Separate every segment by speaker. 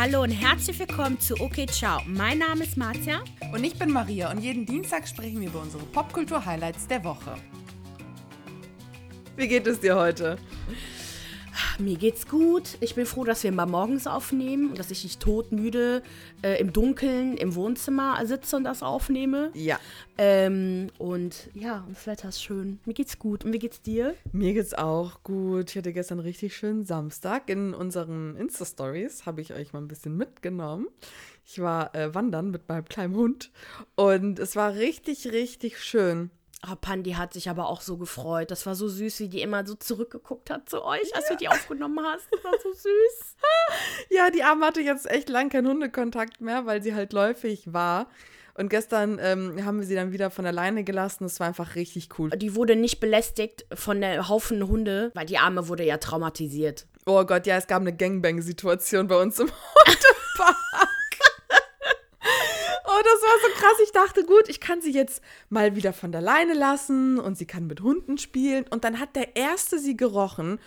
Speaker 1: Hallo und herzlich willkommen zu Okay Ciao. Mein Name ist Marzia.
Speaker 2: Und ich bin Maria und jeden Dienstag sprechen wir über unsere Popkultur-Highlights der Woche.
Speaker 3: Wie geht es dir heute?
Speaker 1: Mir geht's gut. Ich bin froh, dass wir mal morgens aufnehmen und dass ich nicht todmüde äh, im Dunkeln im Wohnzimmer sitze und das aufnehme.
Speaker 3: Ja.
Speaker 1: Ähm, und ja, das Wetter ist schön. Mir geht's gut. Und wie geht's dir?
Speaker 3: Mir geht's auch gut. Ich hatte gestern einen richtig schönen Samstag. In unseren Insta-Stories habe ich euch mal ein bisschen mitgenommen. Ich war äh, wandern mit meinem kleinen Hund und es war richtig, richtig schön.
Speaker 1: Oh, Pandi hat sich aber auch so gefreut. Das war so süß, wie die immer so zurückgeguckt hat zu euch, als ja. du die aufgenommen hast. Das war so süß.
Speaker 3: ja, die Arme hatte jetzt echt lang keinen Hundekontakt mehr, weil sie halt läufig war. Und gestern ähm, haben wir sie dann wieder von alleine gelassen. Das war einfach richtig cool.
Speaker 1: Die wurde nicht belästigt von der Haufen Hunde, weil die Arme wurde ja traumatisiert.
Speaker 3: Oh Gott, ja, es gab eine Gangbang-Situation bei uns im Hundepark. Oh, das war so krass. Ich dachte, gut, ich kann sie jetzt mal wieder von der Leine lassen und sie kann mit Hunden spielen. Und dann hat der erste sie gerochen.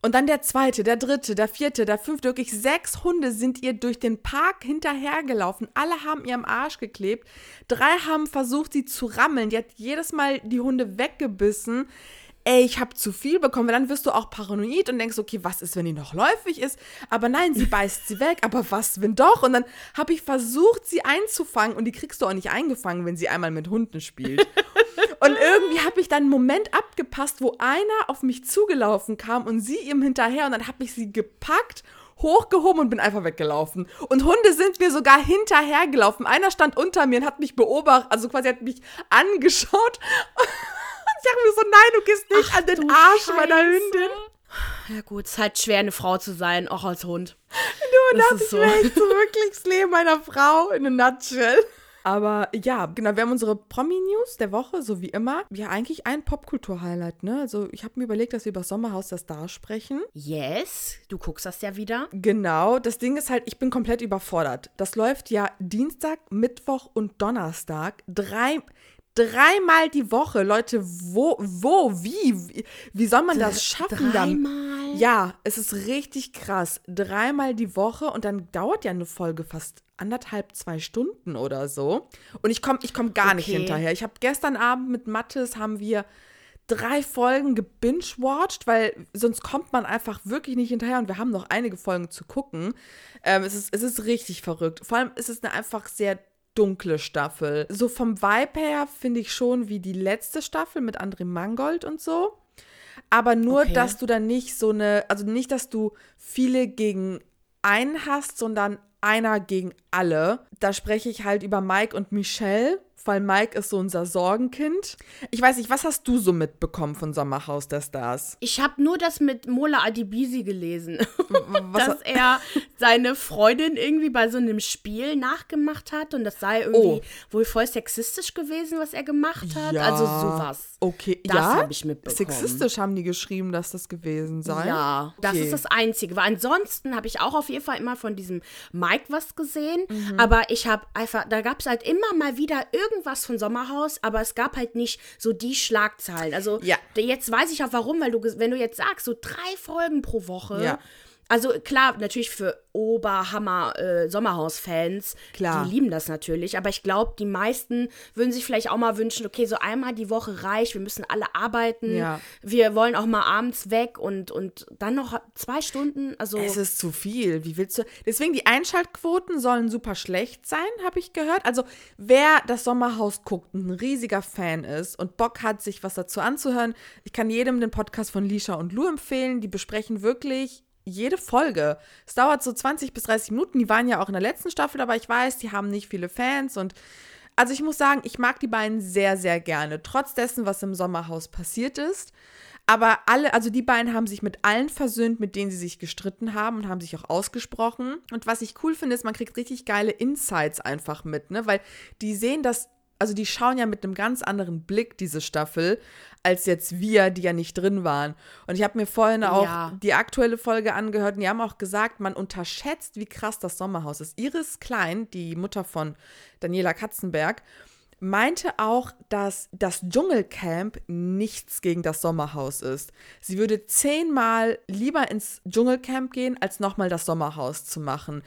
Speaker 3: Und dann der zweite, der dritte, der vierte, der fünfte, wirklich sechs Hunde sind ihr durch den Park hinterhergelaufen. Alle haben ihr am Arsch geklebt. Drei haben versucht, sie zu rammeln. Die hat jedes Mal die Hunde weggebissen ey, ich habe zu viel bekommen, weil dann wirst du auch paranoid und denkst, okay, was ist, wenn die noch läufig ist? Aber nein, sie beißt sie weg, aber was, wenn doch? Und dann habe ich versucht, sie einzufangen und die kriegst du auch nicht eingefangen, wenn sie einmal mit Hunden spielt. und irgendwie habe ich dann einen Moment abgepasst, wo einer auf mich zugelaufen kam und sie ihm hinterher und dann habe ich sie gepackt hochgehoben und bin einfach weggelaufen. Und Hunde sind mir sogar hinterhergelaufen. Einer stand unter mir und hat mich beobachtet, also quasi hat mich angeschaut. Ich dachte mir so, nein, du gehst nicht Ach, an den Arsch Scheiße. meiner Hündin.
Speaker 1: Ja gut, es ist halt schwer, eine Frau zu sein, auch als Hund.
Speaker 3: Du, das, das ist so. echt so wirklich das Leben einer Frau in a nutshell. Aber ja, genau, wir haben unsere Promi-News der Woche, so wie immer. Ja, eigentlich ein Popkultur-Highlight, ne? Also ich habe mir überlegt, dass wir über Sommerhaus der Star sprechen.
Speaker 1: Yes, du guckst das ja wieder.
Speaker 3: Genau, das Ding ist halt, ich bin komplett überfordert. Das läuft ja Dienstag, Mittwoch und Donnerstag. Drei, dreimal die Woche. Leute, wo, wo, wie? Wie soll man das schaffen
Speaker 1: dreimal?
Speaker 3: dann? Ja, es ist richtig krass. Dreimal die Woche und dann dauert ja eine Folge fast anderthalb, zwei Stunden oder so. Und ich komme ich komm gar okay. nicht hinterher. Ich habe gestern Abend mit Mattes haben wir drei Folgen gebingewatcht, weil sonst kommt man einfach wirklich nicht hinterher und wir haben noch einige Folgen zu gucken. Ähm, es, ist, es ist richtig verrückt. Vor allem ist es eine einfach sehr dunkle Staffel. So vom Vibe her finde ich schon wie die letzte Staffel mit André Mangold und so. Aber nur, okay. dass du dann nicht so eine, also nicht, dass du viele gegen einen hast, sondern einer gegen alle. Da spreche ich halt über Mike und Michelle weil Mike ist so unser Sorgenkind. Ich weiß nicht, was hast du so mitbekommen von Sommerhaus der Stars?
Speaker 1: Ich habe nur das mit Mola Adibisi gelesen, dass er seine Freundin irgendwie bei so einem Spiel nachgemacht hat und das sei irgendwie oh. wohl voll sexistisch gewesen, was er gemacht hat. Ja. Also sowas.
Speaker 3: Okay,
Speaker 1: das
Speaker 3: ja?
Speaker 1: habe ich mitbekommen.
Speaker 3: Sexistisch haben die geschrieben, dass das gewesen sei.
Speaker 1: Ja, okay. das ist das Einzige. Weil ansonsten habe ich auch auf jeden Fall immer von diesem Mike was gesehen, mhm. aber ich habe einfach, da gab es halt immer mal wieder irgendwie irgendwas von Sommerhaus, aber es gab halt nicht so die Schlagzeilen. Also ja. jetzt weiß ich auch warum, weil du, wenn du jetzt sagst, so drei Folgen pro Woche. Ja. Also klar, natürlich für Oberhammer äh, Sommerhaus-Fans, die lieben das natürlich. Aber ich glaube, die meisten würden sich vielleicht auch mal wünschen, okay, so einmal die Woche reicht, wir müssen alle arbeiten, ja. wir wollen auch mal abends weg und, und dann noch zwei Stunden. Also
Speaker 3: es ist zu viel. Wie willst du? Deswegen die Einschaltquoten sollen super schlecht sein, habe ich gehört. Also wer das Sommerhaus guckt, ein riesiger Fan ist und Bock hat, sich was dazu anzuhören, ich kann jedem den Podcast von Lisha und Lou empfehlen. Die besprechen wirklich jede Folge. Es dauert so 20 bis 30 Minuten. Die waren ja auch in der letzten Staffel, aber ich weiß, die haben nicht viele Fans und also ich muss sagen, ich mag die beiden sehr, sehr gerne, trotz dessen, was im Sommerhaus passiert ist. Aber alle, also die beiden haben sich mit allen versöhnt, mit denen sie sich gestritten haben und haben sich auch ausgesprochen. Und was ich cool finde, ist, man kriegt richtig geile Insights einfach mit, ne? Weil die sehen das also die schauen ja mit einem ganz anderen Blick diese Staffel, als jetzt wir, die ja nicht drin waren. Und ich habe mir vorhin auch ja. die aktuelle Folge angehört und die haben auch gesagt, man unterschätzt, wie krass das Sommerhaus ist. Iris Klein, die Mutter von Daniela Katzenberg, meinte auch, dass das Dschungelcamp nichts gegen das Sommerhaus ist. Sie würde zehnmal lieber ins Dschungelcamp gehen, als nochmal das Sommerhaus zu machen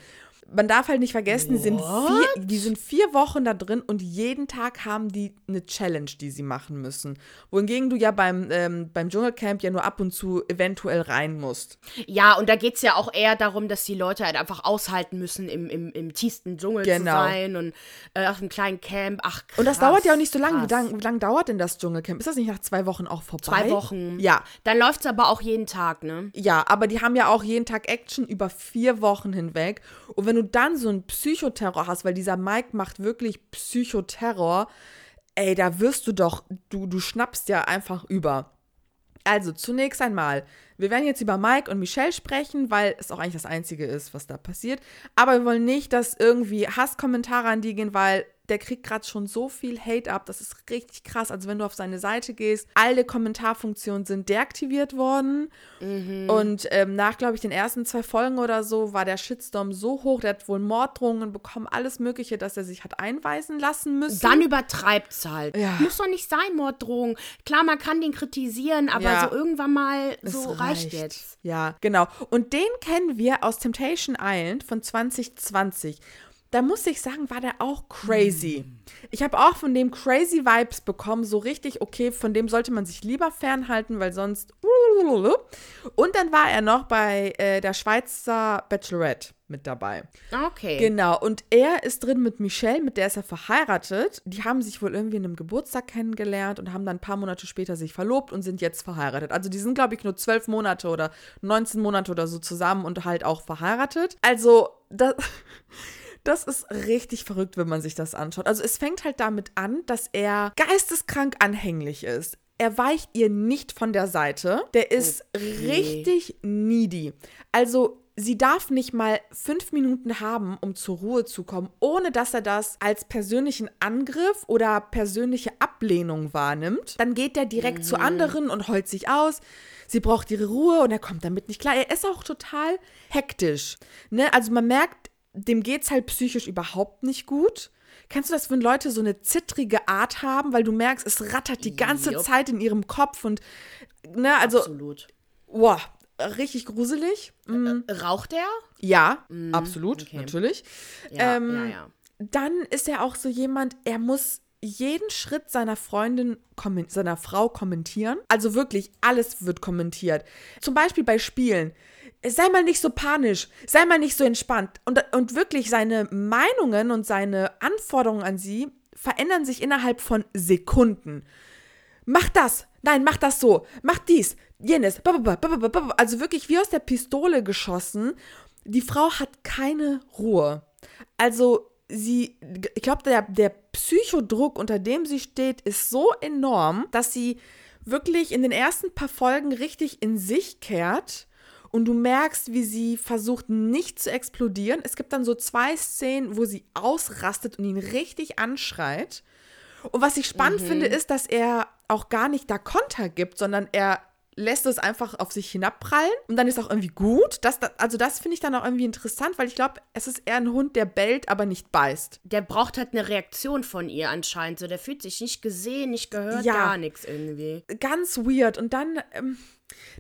Speaker 3: man darf halt nicht vergessen, die sind, vier, die sind vier Wochen da drin und jeden Tag haben die eine Challenge, die sie machen müssen. Wohingegen du ja beim, ähm, beim Dschungelcamp ja nur ab und zu eventuell rein musst.
Speaker 1: Ja, und da geht es ja auch eher darum, dass die Leute halt einfach aushalten müssen, im, im, im tiefsten Dschungel zu
Speaker 3: Genau.
Speaker 1: sein und äh, auf einem kleinen Camp. Ach, krass,
Speaker 3: Und das dauert ja auch nicht so lange. Wie
Speaker 1: krass.
Speaker 3: lang, wie lang dauert denn das Dschungelcamp? Ist das nicht nach zwei Wochen auch vorbei?
Speaker 1: Zwei Wochen.
Speaker 3: Ja.
Speaker 1: Dann läuft es aber auch jeden Tag, ne?
Speaker 3: Ja, aber die haben ja auch jeden Tag Action über vier Wochen hinweg. Und wenn du dann so einen Psychoterror hast, weil dieser Mike macht wirklich Psychoterror, ey, da wirst du doch, du, du schnappst ja einfach über. Also zunächst einmal, wir werden jetzt über Mike und Michelle sprechen, weil es auch eigentlich das Einzige ist, was da passiert. Aber wir wollen nicht, dass irgendwie Hasskommentare an die gehen, weil der kriegt gerade schon so viel Hate ab. Das ist richtig krass. Also wenn du auf seine Seite gehst, alle Kommentarfunktionen sind deaktiviert worden. Und ähm, nach, glaube ich, den ersten zwei Folgen oder so war der Shitstorm so hoch, der hat wohl Morddrohungen bekommen, alles Mögliche, dass er sich hat einweisen lassen müssen.
Speaker 1: Dann übertreibt es halt.
Speaker 3: Ja.
Speaker 1: Muss doch nicht sein, Morddrohung. Klar, man kann den kritisieren, aber
Speaker 3: Ja.
Speaker 1: so irgendwann mal, so reicht jetzt.
Speaker 3: Ja, genau. Und den kennen wir aus Temptation Island von 2020. Da muss ich sagen, war der auch crazy. Ich habe auch von dem crazy Vibes bekommen, so richtig, okay, von dem sollte man sich lieber fernhalten, weil sonst. Und dann war er noch bei äh, der Schweizer Bachelorette mit dabei.
Speaker 1: Okay.
Speaker 3: Genau, und er ist drin mit Michelle, mit der ist er verheiratet. Die haben sich wohl irgendwie in einem Geburtstag kennengelernt und haben dann ein paar Monate später sich verlobt und sind jetzt verheiratet. Also die sind, glaube ich, nur zwölf Monate oder 19 Monate oder so zusammen und halt auch verheiratet. Also, das, das ist richtig verrückt, wenn man sich das anschaut. Also es fängt halt damit an, dass er geisteskrank anhänglich ist. Er weicht ihr nicht von der Seite. Der ist richtig needy. Also sie darf nicht mal fünf Minuten haben, um zur Ruhe zu kommen, ohne dass er das als persönlichen Angriff oder persönliche Ablehnung wahrnimmt. Dann geht er direkt zu anderen und heult sich aus. Sie braucht ihre Ruhe und er kommt damit nicht klar. Er ist auch total hektisch. Ne? Also man merkt, dem geht's halt psychisch überhaupt nicht gut. Kennst du das, wenn Leute so eine zittrige Art haben, weil du merkst, es rattert die ganze
Speaker 1: Jupp.
Speaker 3: Zeit in ihrem Kopf und ne, also,
Speaker 1: Absolut.
Speaker 3: wow, richtig gruselig. Mm,
Speaker 1: Raucht er?
Speaker 3: ja, absolut,
Speaker 1: okay.
Speaker 3: natürlich.
Speaker 1: Ja,
Speaker 3: Ähm,
Speaker 1: ja, ja.
Speaker 3: Dann ist er auch so jemand, er muss jeden Schritt seiner Freundin, seiner Frau kommentieren. Also wirklich, alles wird kommentiert. Zum Beispiel bei Spielen. Sei mal nicht so panisch, sei mal nicht so entspannt. Und, und wirklich seine Meinungen und seine Anforderungen an sie verändern sich innerhalb von Sekunden. Mach das, nein, mach das so, mach dies, jenes. Also wirklich wie aus der Pistole geschossen. Die Frau hat keine Ruhe. Also sie, ich glaube, der, der Psychodruck, unter dem sie steht, ist so enorm, dass sie wirklich in den ersten paar Folgen richtig in sich kehrt. Und du merkst, wie sie versucht, nicht zu explodieren. Es gibt dann so zwei Szenen, wo sie ausrastet und ihn richtig anschreit. Und was ich spannend finde, ist, dass er auch gar nicht da Konter gibt, sondern er lässt es einfach auf sich hinabprallen und dann ist auch irgendwie gut. Das, also das finde ich dann auch irgendwie interessant, weil ich glaube, es ist eher ein Hund, der bellt, aber nicht beißt.
Speaker 1: Der braucht halt eine Reaktion von ihr anscheinend. So, der fühlt sich nicht gesehen, nicht gehört,
Speaker 3: Ja.
Speaker 1: gar nichts irgendwie.
Speaker 3: Ganz weird. Und dann, ähm,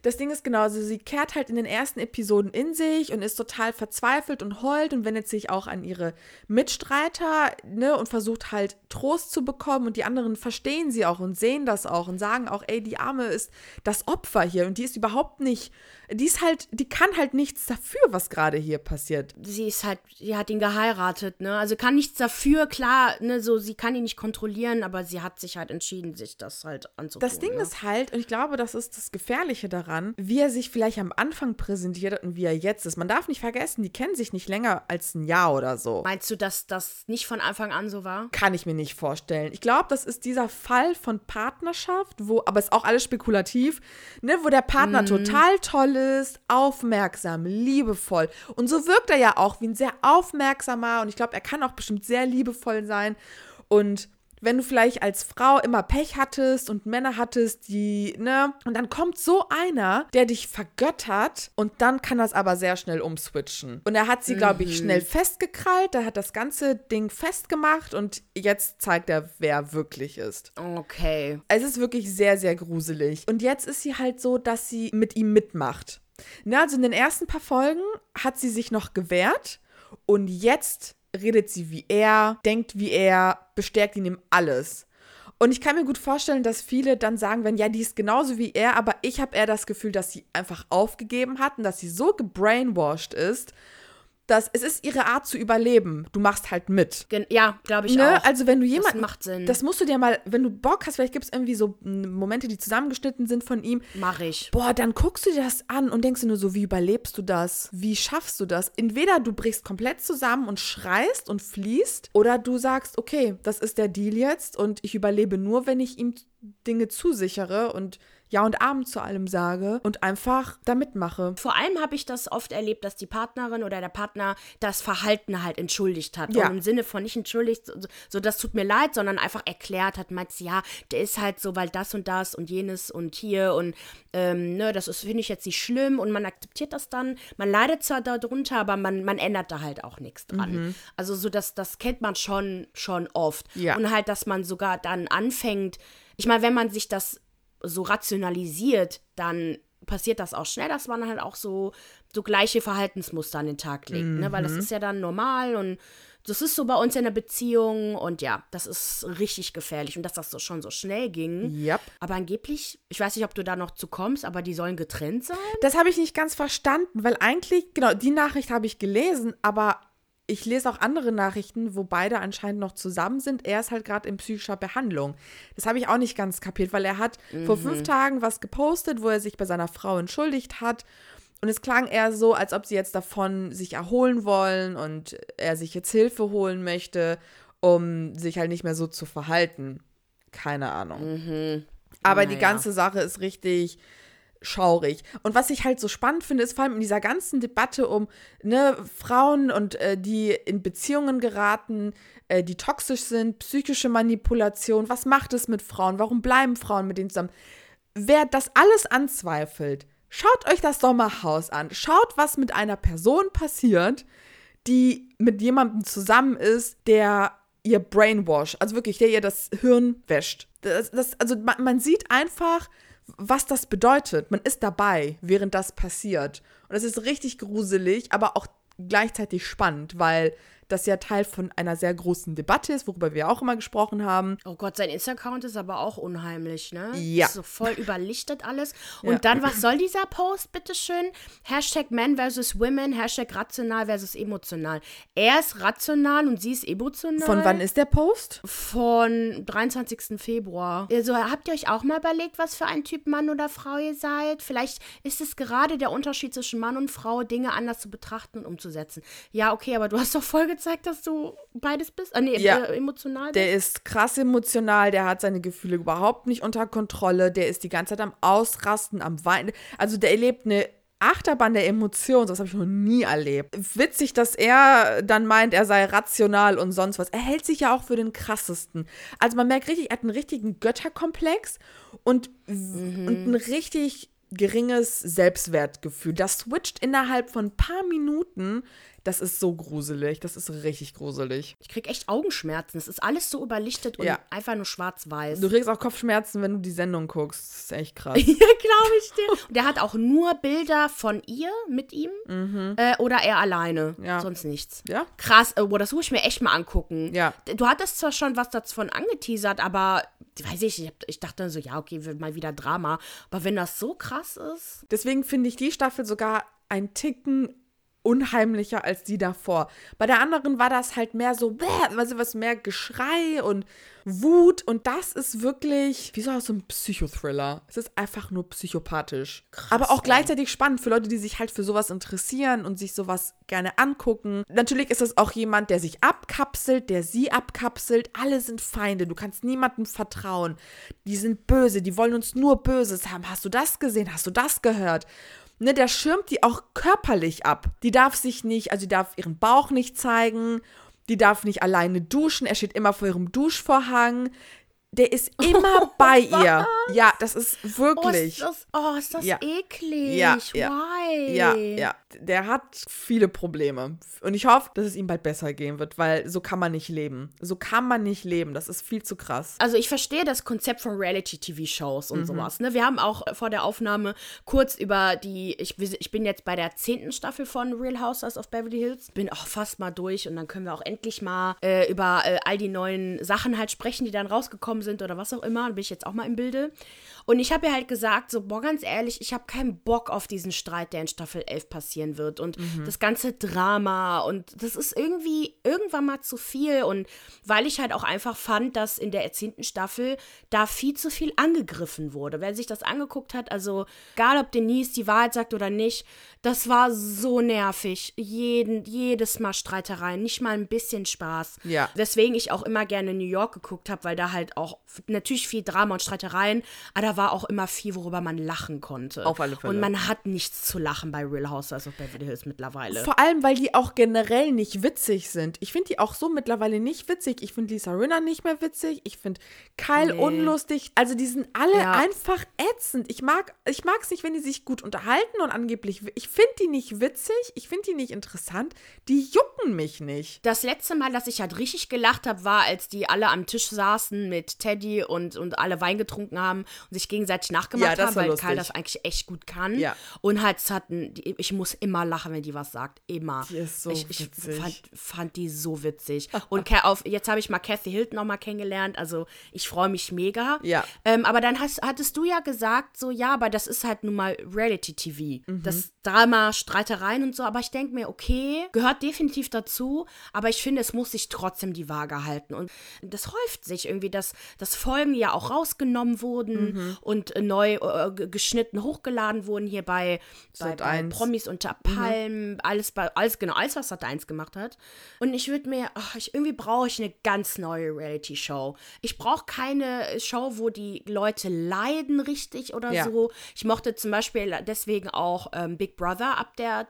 Speaker 3: das Ding ist genauso, sie kehrt halt in den ersten Episoden in sich und ist total verzweifelt und heult und wendet sich auch an ihre Mitstreiter, ne, und versucht halt Trost zu bekommen und die anderen verstehen sie auch und sehen das auch und sagen auch, ey, die Arme ist das Opfer hier und die ist überhaupt nicht, die ist halt, die kann halt nichts dafür, was gerade hier passiert.
Speaker 1: Sie ist halt, sie hat ihn geheiratet, ne? Also kann nichts dafür, klar, ne, so, sie kann ihn nicht kontrollieren, aber sie hat sich halt entschieden, sich das halt anzutun.
Speaker 3: Das Ding
Speaker 1: ne?
Speaker 3: ist halt, und ich glaube, das ist das Gefährliche daran, wie er sich vielleicht am Anfang präsentiert und wie er jetzt ist. Man darf nicht vergessen, die kennen sich nicht länger als ein Jahr oder so.
Speaker 1: Meinst du, dass das nicht von Anfang an so war?
Speaker 3: Kann ich mir nicht vorstellen. Ich glaube, das ist dieser Fall von Partnerschaft, wo, aber ist auch alles spekulativ, ne, wo der Partner total toll ist, aufmerksam, liebevoll. Und so wirkt er ja auch wie ein sehr aufmerksamer und ich glaube, er kann auch bestimmt sehr liebevoll sein. Und wenn du vielleicht als Frau immer Pech hattest und Männer hattest, die, ne, und dann kommt so einer, der dich vergöttert und dann kann das aber sehr schnell umswitchen. Und er hat sie, glaube ich, schnell festgekrallt, er hat das ganze Ding festgemacht und jetzt zeigt er, wer er wirklich ist.
Speaker 1: Okay.
Speaker 3: Es ist wirklich sehr, sehr gruselig. Und jetzt ist sie halt so, dass sie mit ihm mitmacht. Ne, also in den ersten paar Folgen hat sie sich noch gewehrt Und jetzt redet sie wie er, denkt wie er, bestärkt ihn in alles. Und ich kann mir gut vorstellen, dass viele dann sagen, wenn ja, die ist genauso wie er, aber ich habe eher das Gefühl, dass sie einfach aufgegeben hat und dass sie so gebrainwashed ist, dass es ist ihre Art zu überleben. Du machst halt mit.
Speaker 1: Gen ja, glaube ich
Speaker 3: Ne?
Speaker 1: auch.
Speaker 3: Also wenn du
Speaker 1: das
Speaker 3: jemanden,
Speaker 1: macht Sinn.
Speaker 3: das musst du dir mal, wenn du Bock hast, vielleicht gibt es irgendwie so Momente, die zusammengeschnitten sind von ihm.
Speaker 1: Mache ich.
Speaker 3: Boah, dann guckst du dir das an und denkst dir nur so, wie überlebst du das? Wie schaffst du das? Entweder du brichst komplett zusammen und schreist und fließt, oder du sagst, okay, das ist der Deal jetzt und ich überlebe nur, wenn ich ihm Dinge zusichere und Ja und Abend zu allem sage und einfach da mitmache.
Speaker 1: Vor allem habe ich das oft erlebt, dass die Partnerin oder der Partner das Verhalten halt entschuldigt hat.
Speaker 3: Ja.
Speaker 1: Und im Sinne von nicht entschuldigt, so, so das tut mir leid, sondern einfach erklärt hat, meint ja, der ist halt so, weil das und das und jenes und hier und ähm, ne, das ist, finde ich jetzt nicht schlimm und man akzeptiert das dann. Man leidet zwar darunter, aber man, man ändert da halt auch nichts dran. Also so, das, das kennt man schon, schon oft.
Speaker 3: Ja.
Speaker 1: Und halt, dass man sogar dann anfängt, ich meine, wenn man sich das so rationalisiert, dann passiert das auch schnell, dass man halt auch so, so gleiche Verhaltensmuster an den Tag legt, ne? weil das ist ja dann normal und das ist so bei uns in der Beziehung und ja, das ist richtig gefährlich und dass das so schon so schnell ging.
Speaker 3: Yep.
Speaker 1: Aber angeblich, ich weiß nicht, ob du da noch zu kommst, aber die sollen getrennt sein.
Speaker 3: Das habe ich nicht ganz verstanden, weil eigentlich, genau, die Nachricht habe ich gelesen, aber ich lese auch andere Nachrichten, wo beide anscheinend noch zusammen sind. Er ist halt gerade in psychischer Behandlung. Das habe ich auch nicht ganz kapiert, weil er hat vor fünf Tagen was gepostet, wo er sich bei seiner Frau entschuldigt hat. Und es klang eher so, als ob sie jetzt davon sich erholen wollen und er sich jetzt Hilfe holen möchte, um sich halt nicht mehr so zu verhalten. Keine Ahnung. Aber die
Speaker 1: Naja.
Speaker 3: ganze Sache ist richtig schaurig. Und was ich halt so spannend finde, ist vor allem in dieser ganzen Debatte um ne, Frauen und äh, die in Beziehungen geraten, äh, die toxisch sind, psychische Manipulation, was macht es mit Frauen, warum bleiben Frauen mit denen zusammen? Wer das alles anzweifelt, schaut euch das Sommerhaus an. Schaut, was mit einer Person passiert, die mit jemandem zusammen ist, der ihr Brainwash, also wirklich, der ihr das Hirn wäscht. Das, das, also man, man sieht einfach, was das bedeutet. Man ist dabei, während das passiert. Und es ist richtig gruselig, aber auch gleichzeitig spannend, weil das ja Teil von einer sehr großen Debatte ist, worüber wir auch immer gesprochen haben.
Speaker 1: Oh Gott, sein Insta-Account ist aber auch unheimlich, ne?
Speaker 3: Ja.
Speaker 1: Ist so voll überlichtet alles. Und
Speaker 3: Ja.
Speaker 1: dann, was soll dieser Post, bitteschön? Hashtag Man versus Women, Hashtag rational versus emotional. Er ist rational und sie ist emotional.
Speaker 3: Von wann ist der Post?
Speaker 1: Von 23. Februar. Also habt ihr euch auch mal überlegt, was für ein Typ Mann oder Frau ihr seid? Vielleicht ist es gerade der Unterschied zwischen Mann und Frau, Dinge anders zu betrachten und umzusetzen. Ja, okay, aber du hast doch voll gezeigt, dass du beides bist. Ah, nee,
Speaker 3: Ja.
Speaker 1: äh, emotional bist.
Speaker 3: Der ist krass emotional, der hat seine Gefühle überhaupt nicht unter Kontrolle, der ist die ganze Zeit am Ausrasten, am Weinen. Also der erlebt eine Achterbahn der Emotionen, das habe ich noch nie erlebt. Witzig, dass er dann meint, er sei rational und sonst was. Er hält sich ja auch für den krassesten. Also man merkt richtig, er hat einen richtigen Götterkomplex und, und ein richtig geringes Selbstwertgefühl. Das switcht innerhalb von ein paar Minuten. Das ist so gruselig. Das ist richtig gruselig.
Speaker 1: Ich krieg echt Augenschmerzen. Es ist alles so überlichtet und
Speaker 3: Ja.
Speaker 1: einfach nur schwarz-weiß.
Speaker 3: Du kriegst auch Kopfschmerzen, wenn du die Sendung guckst. Das ist echt krass.
Speaker 1: ja, glaube ich dir. Und der hat auch nur Bilder von ihr mit ihm äh, oder er alleine.
Speaker 3: Mhm. Ja.
Speaker 1: Sonst nichts.
Speaker 3: Ja?
Speaker 1: Krass, boah, das muss ich mir echt mal angucken.
Speaker 3: Ja.
Speaker 1: Du hattest zwar schon was davon angeteasert, aber weiß ich, ich, hab- ich dachte dann so, ja, okay, mal wieder Drama. Aber wenn das so krass ist.
Speaker 3: Deswegen finde ich die Staffel sogar ein Ticken unheimlicher als die davor. Bei der anderen war das halt mehr so, also was mehr Geschrei und Wut und das ist wirklich wie so aus einem Psychothriller. Es ist einfach nur psychopathisch. Aber auch gleichzeitig spannend für Leute, die sich halt für sowas interessieren und sich sowas gerne angucken. Natürlich ist es auch jemand, der sich abkapselt, der sie abkapselt. Alle sind Feinde. Du kannst niemandem vertrauen. Die sind böse, die wollen uns nur Böses haben. Hast du das gesehen? Hast du das gehört? Ne, der schirmt die auch körperlich ab. Die darf sich nicht, also die darf ihren Bauch nicht zeigen, die darf nicht alleine duschen, er steht immer vor ihrem Duschvorhang. Der ist immer bei ihr. Ja, das ist
Speaker 1: Oh,
Speaker 3: wirklich.
Speaker 1: ist das, oh, ist das
Speaker 3: Ja.
Speaker 1: eklig.
Speaker 3: Ja, ja.
Speaker 1: Nein.
Speaker 3: Ja, ja. Der hat viele Probleme. Und ich hoffe, dass es ihm bald besser gehen wird, weil so kann man nicht leben. So kann man nicht leben. Das ist viel zu krass.
Speaker 1: Also ich verstehe das Konzept von Reality-TV-Shows und sowas. Ne? Wir haben auch vor der Aufnahme kurz über die, ich, ich bin jetzt bei der zehnten Staffel von Real Housewives of Beverly Hills, bin auch fast mal durch und dann können wir auch endlich mal äh, über äh, all die neuen Sachen halt sprechen, die dann rausgekommen sind oder was auch immer. Da bin ich jetzt auch mal im Bilde. Und ich habe ihr halt gesagt, so, boah, ganz ehrlich, ich habe keinen Bock auf diesen Streit, der in Staffel 11 passieren wird. Und das ganze Drama. Und das ist irgendwie irgendwann mal zu viel. Und weil ich halt auch einfach fand, dass in der erzehnten Staffel da viel zu viel angegriffen wurde. Wer sich das angeguckt hat, also egal ob Denise die Wahrheit sagt oder nicht, das war so nervig. Jeden, jedes Mal Streitereien, nicht mal ein bisschen Spaß.
Speaker 3: Ja.
Speaker 1: Weswegen ich auch immer gerne New York geguckt habe, weil da halt auch natürlich viel Drama und Streitereien, aber da war auch immer viel, worüber man lachen konnte.
Speaker 3: Auf alle Fälle.
Speaker 1: Und man hat nichts zu lachen bei Real Housewives of Beverly Hills mittlerweile.
Speaker 3: Vor allem, weil die auch generell nicht witzig sind. Ich finde die auch so mittlerweile nicht witzig. Ich finde Lisa Rinna nicht mehr witzig. Ich finde Kyle
Speaker 1: Nee.
Speaker 3: unlustig. Also die sind alle
Speaker 1: Ja.
Speaker 3: einfach ätzend. Ich mag ich es nicht, wenn die sich gut unterhalten und angeblich. Ich finde die nicht witzig. Ich finde die nicht interessant. Die jucken mich nicht.
Speaker 1: Das letzte Mal, dass ich halt richtig gelacht habe, war, als die alle am Tisch saßen mit Teddy und, und alle Wein getrunken haben und sich gegenseitig nachgemacht
Speaker 3: Ja,
Speaker 1: haben, weil
Speaker 3: lustig.
Speaker 1: Karl das eigentlich echt gut kann.
Speaker 3: Ja.
Speaker 1: Und halt hatten, ich muss immer lachen, wenn die was sagt. Immer.
Speaker 3: Die ist so
Speaker 1: ich, ich
Speaker 3: witzig.
Speaker 1: fand, fand die so witzig. Und auf, jetzt habe ich mal Kathy Hilton noch mal kennengelernt. Also ich freue mich mega.
Speaker 3: Ja.
Speaker 1: Ähm, aber dann hast, hattest du ja gesagt, so ja, aber das ist halt nun mal Reality-TV.
Speaker 3: Mhm.
Speaker 1: Das Drama, Streitereien und so. Aber ich denke mir, okay, gehört definitiv dazu. Aber ich finde, es muss sich trotzdem die Waage halten. Und das häuft sich irgendwie, dass, dass Folgen ja auch rausgenommen wurden
Speaker 3: Mhm.
Speaker 1: und neu äh, ge- geschnitten hochgeladen wurden hier bei, bei, bei
Speaker 3: 1.
Speaker 1: Promis unter
Speaker 3: Mhm.
Speaker 1: Palmen, alles bei, alles, genau, alles, was Sat 1 gemacht hat. Und ich würde mir, ach, ich, irgendwie brauche ich eine ganz neue Reality-Show. Ich brauche keine Show, wo die Leute leiden richtig oder
Speaker 3: Ja.
Speaker 1: so. Ich mochte zum Beispiel deswegen auch ähm, Big Brother ab der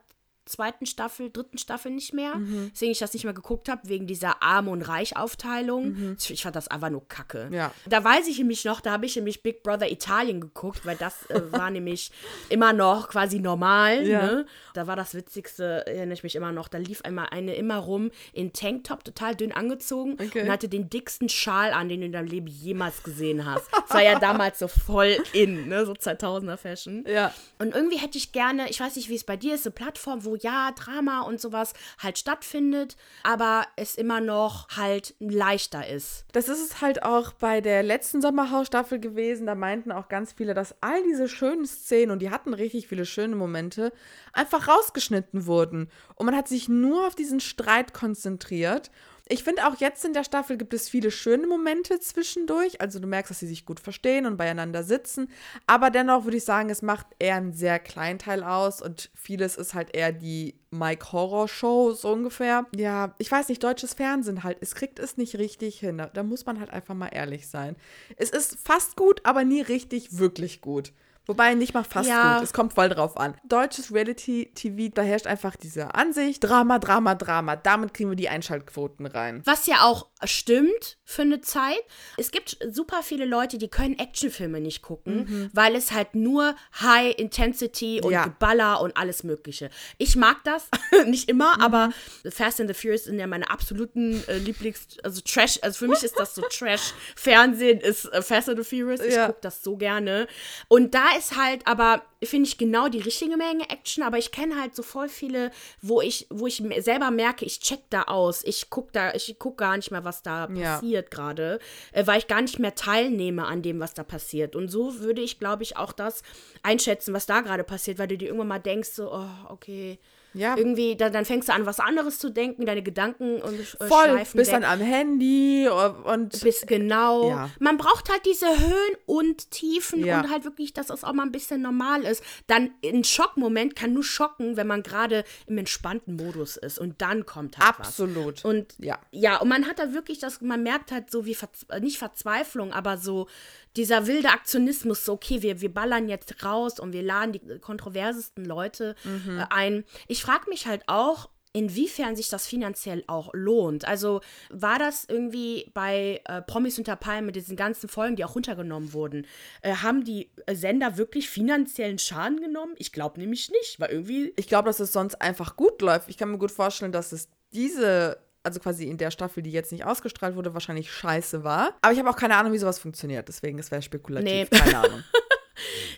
Speaker 1: zweiten Staffel, dritten Staffel nicht mehr.
Speaker 3: Mhm.
Speaker 1: Deswegen ich das nicht mehr geguckt habe, wegen dieser Arm- und Reich-Aufteilung. Ich, ich fand das einfach nur kacke.
Speaker 3: Mhm. Ja.
Speaker 1: Da weiß ich nämlich noch, da habe ich nämlich Big Brother Italien geguckt, weil das äh, war nämlich immer noch quasi normal.
Speaker 3: Ja.
Speaker 1: Ne? Da war das Witzigste, erinnere ich mich immer noch, da lief einmal eine immer rum in Tanktop, total dünn angezogen
Speaker 3: Okay.
Speaker 1: und hatte den dicksten Schal an, den du in deinem Leben jemals gesehen hast. Das war ja damals so voll in, ne? so 2000er Fashion.
Speaker 3: Ja.
Speaker 1: Und irgendwie hätte ich gerne, ich weiß nicht, wie es bei dir ist, eine Plattform, wo ja Drama und sowas halt stattfindet, aber es immer noch halt leichter ist.
Speaker 3: Das ist es halt auch bei der letzten Sommerhausstaffel gewesen. Da meinten auch ganz viele, dass all diese schönen Szenen, und die hatten richtig viele schöne Momente, einfach rausgeschnitten wurden. Und man hat sich nur auf diesen Streit konzentriert. Ich finde auch jetzt in der Staffel gibt es viele schöne Momente zwischendurch. Also du merkst, dass sie sich gut verstehen und beieinander sitzen. Aber dennoch würde ich sagen, es macht eher einen sehr kleinen Teil aus und vieles ist halt eher die Mike Horror Show, so ungefähr. Ja, ich weiß nicht, deutsches Fernsehen halt, es kriegt es nicht richtig hin. Da, da muss man halt einfach mal ehrlich sein. Es ist fast gut, aber nie richtig, wirklich gut. Wobei nicht mal fast
Speaker 1: Ja.
Speaker 3: gut, es kommt voll drauf an. Deutsches Reality-TV, da herrscht einfach diese Ansicht, Drama, Drama, Drama. Damit kriegen wir die Einschaltquoten rein.
Speaker 1: Was ja auch stimmt für eine Zeit. Es gibt super viele Leute, die können Actionfilme nicht gucken, weil es halt nur High Intensity und
Speaker 3: Ja.
Speaker 1: Geballer und alles Mögliche. Ich mag das, nicht immer, aber Fast and the Furious sind ja meine absoluten äh, Lieblings-, also Trash, also für mich ist das so Trash-Fernsehen, ist äh, Fast and the Furious. Ich
Speaker 3: Ja.
Speaker 1: gucke das so gerne. Und da ist halt aber, finde ich, genau die richtige Menge Action, aber ich kenne halt so voll viele, wo ich, wo ich selber merke, ich check da aus. Ich guck da, ich guck gar nicht mehr, was da
Speaker 3: Ja.
Speaker 1: passiert gerade, äh, weil ich gar nicht mehr teilnehme an dem, was da passiert. Und so würde ich, glaube ich, auch das einschätzen, was da gerade passiert, weil du dir irgendwann mal denkst, so, oh, okay.
Speaker 3: Ja.
Speaker 1: Irgendwie, dann, dann fängst du an, was anderes zu denken, deine Gedanken und äh,
Speaker 3: Voll, bist
Speaker 1: weg.
Speaker 3: dann am Handy und
Speaker 1: Bis genau.
Speaker 3: Ja.
Speaker 1: Man braucht halt diese Höhen und Tiefen
Speaker 3: Ja.
Speaker 1: und halt wirklich, dass es auch mal ein bisschen normal ist. Dann ein Schockmoment kann nur schocken, wenn man gerade im entspannten Modus ist und dann kommt halt
Speaker 3: Absolut.
Speaker 1: was. Und
Speaker 3: Ja.
Speaker 1: ja, und man hat da wirklich das, man merkt halt so wie, Verz äh, nicht Verzweiflung, aber so dieser wilde Aktionismus, so okay, wir, wir ballern jetzt raus und wir laden die kontroversesten Leute
Speaker 3: Mhm.
Speaker 1: äh, ein. Ich frage mich halt auch, inwiefern sich das finanziell auch lohnt. Also war das irgendwie bei äh, Promis unter Palmen mit diesen ganzen Folgen, die auch runtergenommen wurden, äh, haben die Sender wirklich finanziellen Schaden genommen? Ich glaube nämlich nicht, weil irgendwie.
Speaker 3: Ich glaube, dass es sonst einfach gut läuft. Ich kann mir gut vorstellen, dass es diese also quasi in der Staffel, die jetzt nicht ausgestrahlt wurde, wahrscheinlich scheiße war. Aber ich habe auch keine Ahnung, wie sowas funktioniert. Deswegen, es wäre spekulativ. Nee. Keine Ahnung.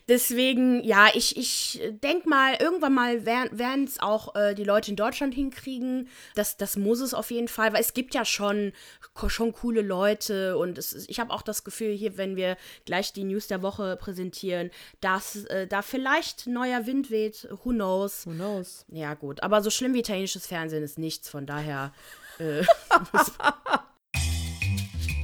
Speaker 1: Deswegen, ja, ich, ich denke mal, irgendwann mal werden es auch äh, die Leute in Deutschland hinkriegen. Das, das muss es auf jeden Fall, weil es gibt ja schon, schon coole Leute und es, ich habe auch das Gefühl, hier, wenn wir gleich die News der Woche präsentieren, dass äh, da vielleicht neuer Wind weht. Who knows?
Speaker 3: Who knows?
Speaker 1: Ja, gut. Aber so schlimm wie italienisches Fernsehen ist nichts, von daher. Äh,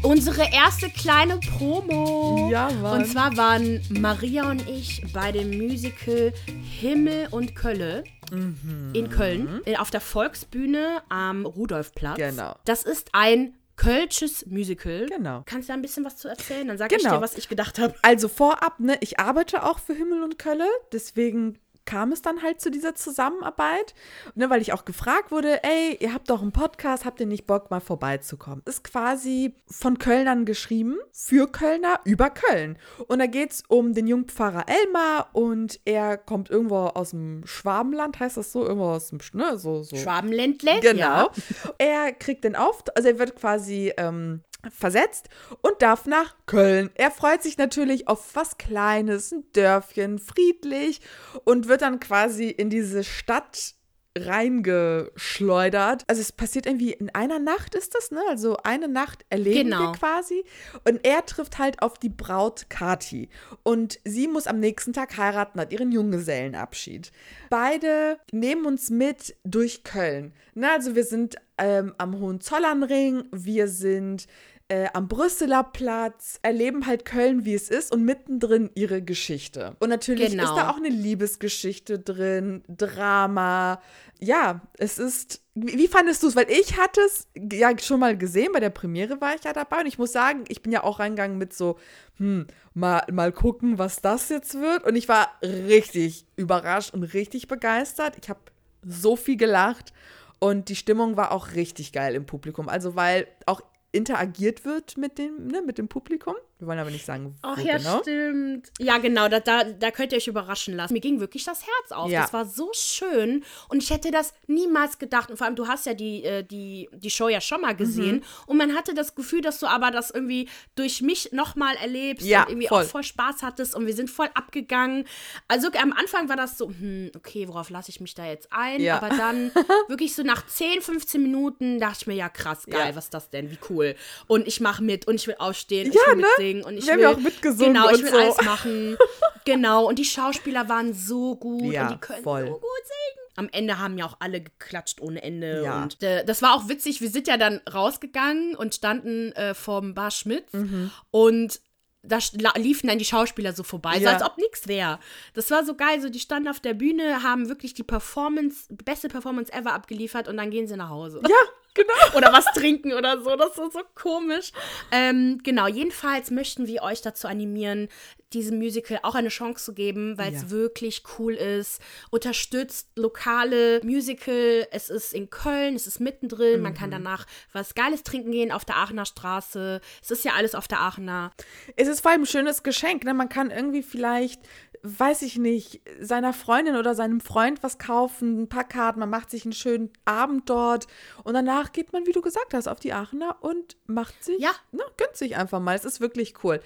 Speaker 1: Unsere erste kleine Promo.
Speaker 3: Ja, Mann.
Speaker 1: Und zwar waren Maria und ich bei dem Musical Himmel und Kölle. Mhm. In Köln, äh, auf der Volksbühne am Rudolfplatz.
Speaker 3: Genau.
Speaker 1: Das ist ein Kölsches Musical.
Speaker 3: Genau.
Speaker 1: Kannst du da ein bisschen was zu erzählen? Dann sag genau. ich dir, was ich gedacht habe.
Speaker 3: Also vorab, ne, ich arbeite auch für Himmel und Kölle, deswegen kam es dann halt zu dieser Zusammenarbeit, ne, weil ich auch gefragt wurde, ey, ihr habt doch einen Podcast, habt ihr nicht Bock, mal vorbeizukommen? Ist quasi von Kölnern geschrieben, für Kölner, über Köln. Und da geht es um den Jungpfarrer Elmar und er kommt irgendwo aus dem Schwabenland, heißt das so? Irgendwo aus dem, ne, so, so.
Speaker 1: Schwabenländle?
Speaker 3: Genau. Ja. Er kriegt den Auftrag, also er wird quasi ähm, versetzt und darf nach Köln. Er freut sich natürlich auf was Kleines, ein Dörfchen, friedlich und wird dann quasi in diese Stadt reingeschleudert. Also es passiert irgendwie in einer Nacht ist das, ne? Also eine Nacht erleben genau. wir quasi. Und er trifft halt auf die Braut Kati. Und sie muss am nächsten Tag heiraten, hat ihren Junggesellenabschied. Beide nehmen uns mit durch Köln. Ne? Also wir sind ähm, am Hohenzollernring, wir sind äh, am Brüsseler Platz, erleben halt Köln, wie es ist und mittendrin ihre Geschichte. Und natürlich genau. ist da auch eine Liebesgeschichte drin, Drama. Ja, es ist. Wie fandest du es? Weil ich hatte es ja schon mal gesehen, bei der Premiere war ich ja dabei und ich muss sagen, ich bin ja auch reingegangen mit so, hm, mal, mal gucken, was das jetzt wird. Und ich war richtig überrascht und richtig begeistert. Ich habe so viel gelacht. Und die Stimmung war auch richtig geil im Publikum. Also, weil auch interagiert wird mit dem, ne, mit dem Publikum. Wir wollen aber nicht sagen, wo
Speaker 1: Ach ja,
Speaker 3: genau.
Speaker 1: stimmt. Ja, genau, da, da, da könnt ihr euch überraschen lassen. Mir ging wirklich das Herz auf. Ja. Das war so schön und ich hätte das niemals gedacht. Und vor allem, du hast ja die, äh, die, die Show ja schon mal gesehen mhm. und man hatte das Gefühl, dass du aber das irgendwie durch mich nochmal erlebst
Speaker 3: ja,
Speaker 1: und irgendwie
Speaker 3: voll.
Speaker 1: auch voll Spaß hattest und wir sind voll abgegangen. Also am Anfang war das so, hm, okay, worauf lasse ich mich da jetzt ein? Ja. Aber dann wirklich so nach 10, 15 Minuten dachte ich mir, ja krass, geil, was ist das denn? Wie cool. Und ich mache mit und ich will aufstehen,
Speaker 3: ja,
Speaker 1: ich will
Speaker 3: ne?
Speaker 1: Singen und ich
Speaker 3: Wir
Speaker 1: will
Speaker 3: haben ja auch mitgesungen
Speaker 1: genau, ich will
Speaker 3: so.
Speaker 1: alles machen. genau und die Schauspieler waren so gut
Speaker 3: ja,
Speaker 1: und die können
Speaker 3: voll.
Speaker 1: so gut singen. Am Ende haben ja auch alle geklatscht ohne Ende
Speaker 3: ja.
Speaker 1: und äh, das war auch witzig. Wir sind ja dann rausgegangen und standen äh, vorm Bar Schmitz
Speaker 3: mhm.
Speaker 1: und da liefen dann die Schauspieler so vorbei,
Speaker 3: Ja.
Speaker 1: so als ob nichts wäre. Das war so geil, so die standen auf der Bühne, haben wirklich die Performance, die beste Performance ever abgeliefert und dann gehen sie nach Hause.
Speaker 3: Ja, genau.
Speaker 1: oder was trinken oder so. Das ist so komisch. Ähm, genau, jedenfalls möchten wir euch dazu animieren, diesem Musical auch eine Chance zu geben, weil es
Speaker 3: Ja.
Speaker 1: wirklich cool ist. Unterstützt lokale Musical. Es ist in Köln, es ist mittendrin. Man
Speaker 3: Mhm.
Speaker 1: kann danach was Geiles trinken gehen auf der Aachener Straße. Es ist ja alles auf der Aachener.
Speaker 3: Es ist vor allem ein schönes Geschenk. Ne? Man kann irgendwie vielleicht, weiß ich nicht, seiner Freundin oder seinem Freund was kaufen, ein paar Karten, man macht sich einen schönen Abend dort und danach geht man, wie du gesagt hast, auf die Aachener und macht sich,
Speaker 1: Ja.
Speaker 3: ne, gönnt sich einfach mal. Es ist wirklich cool.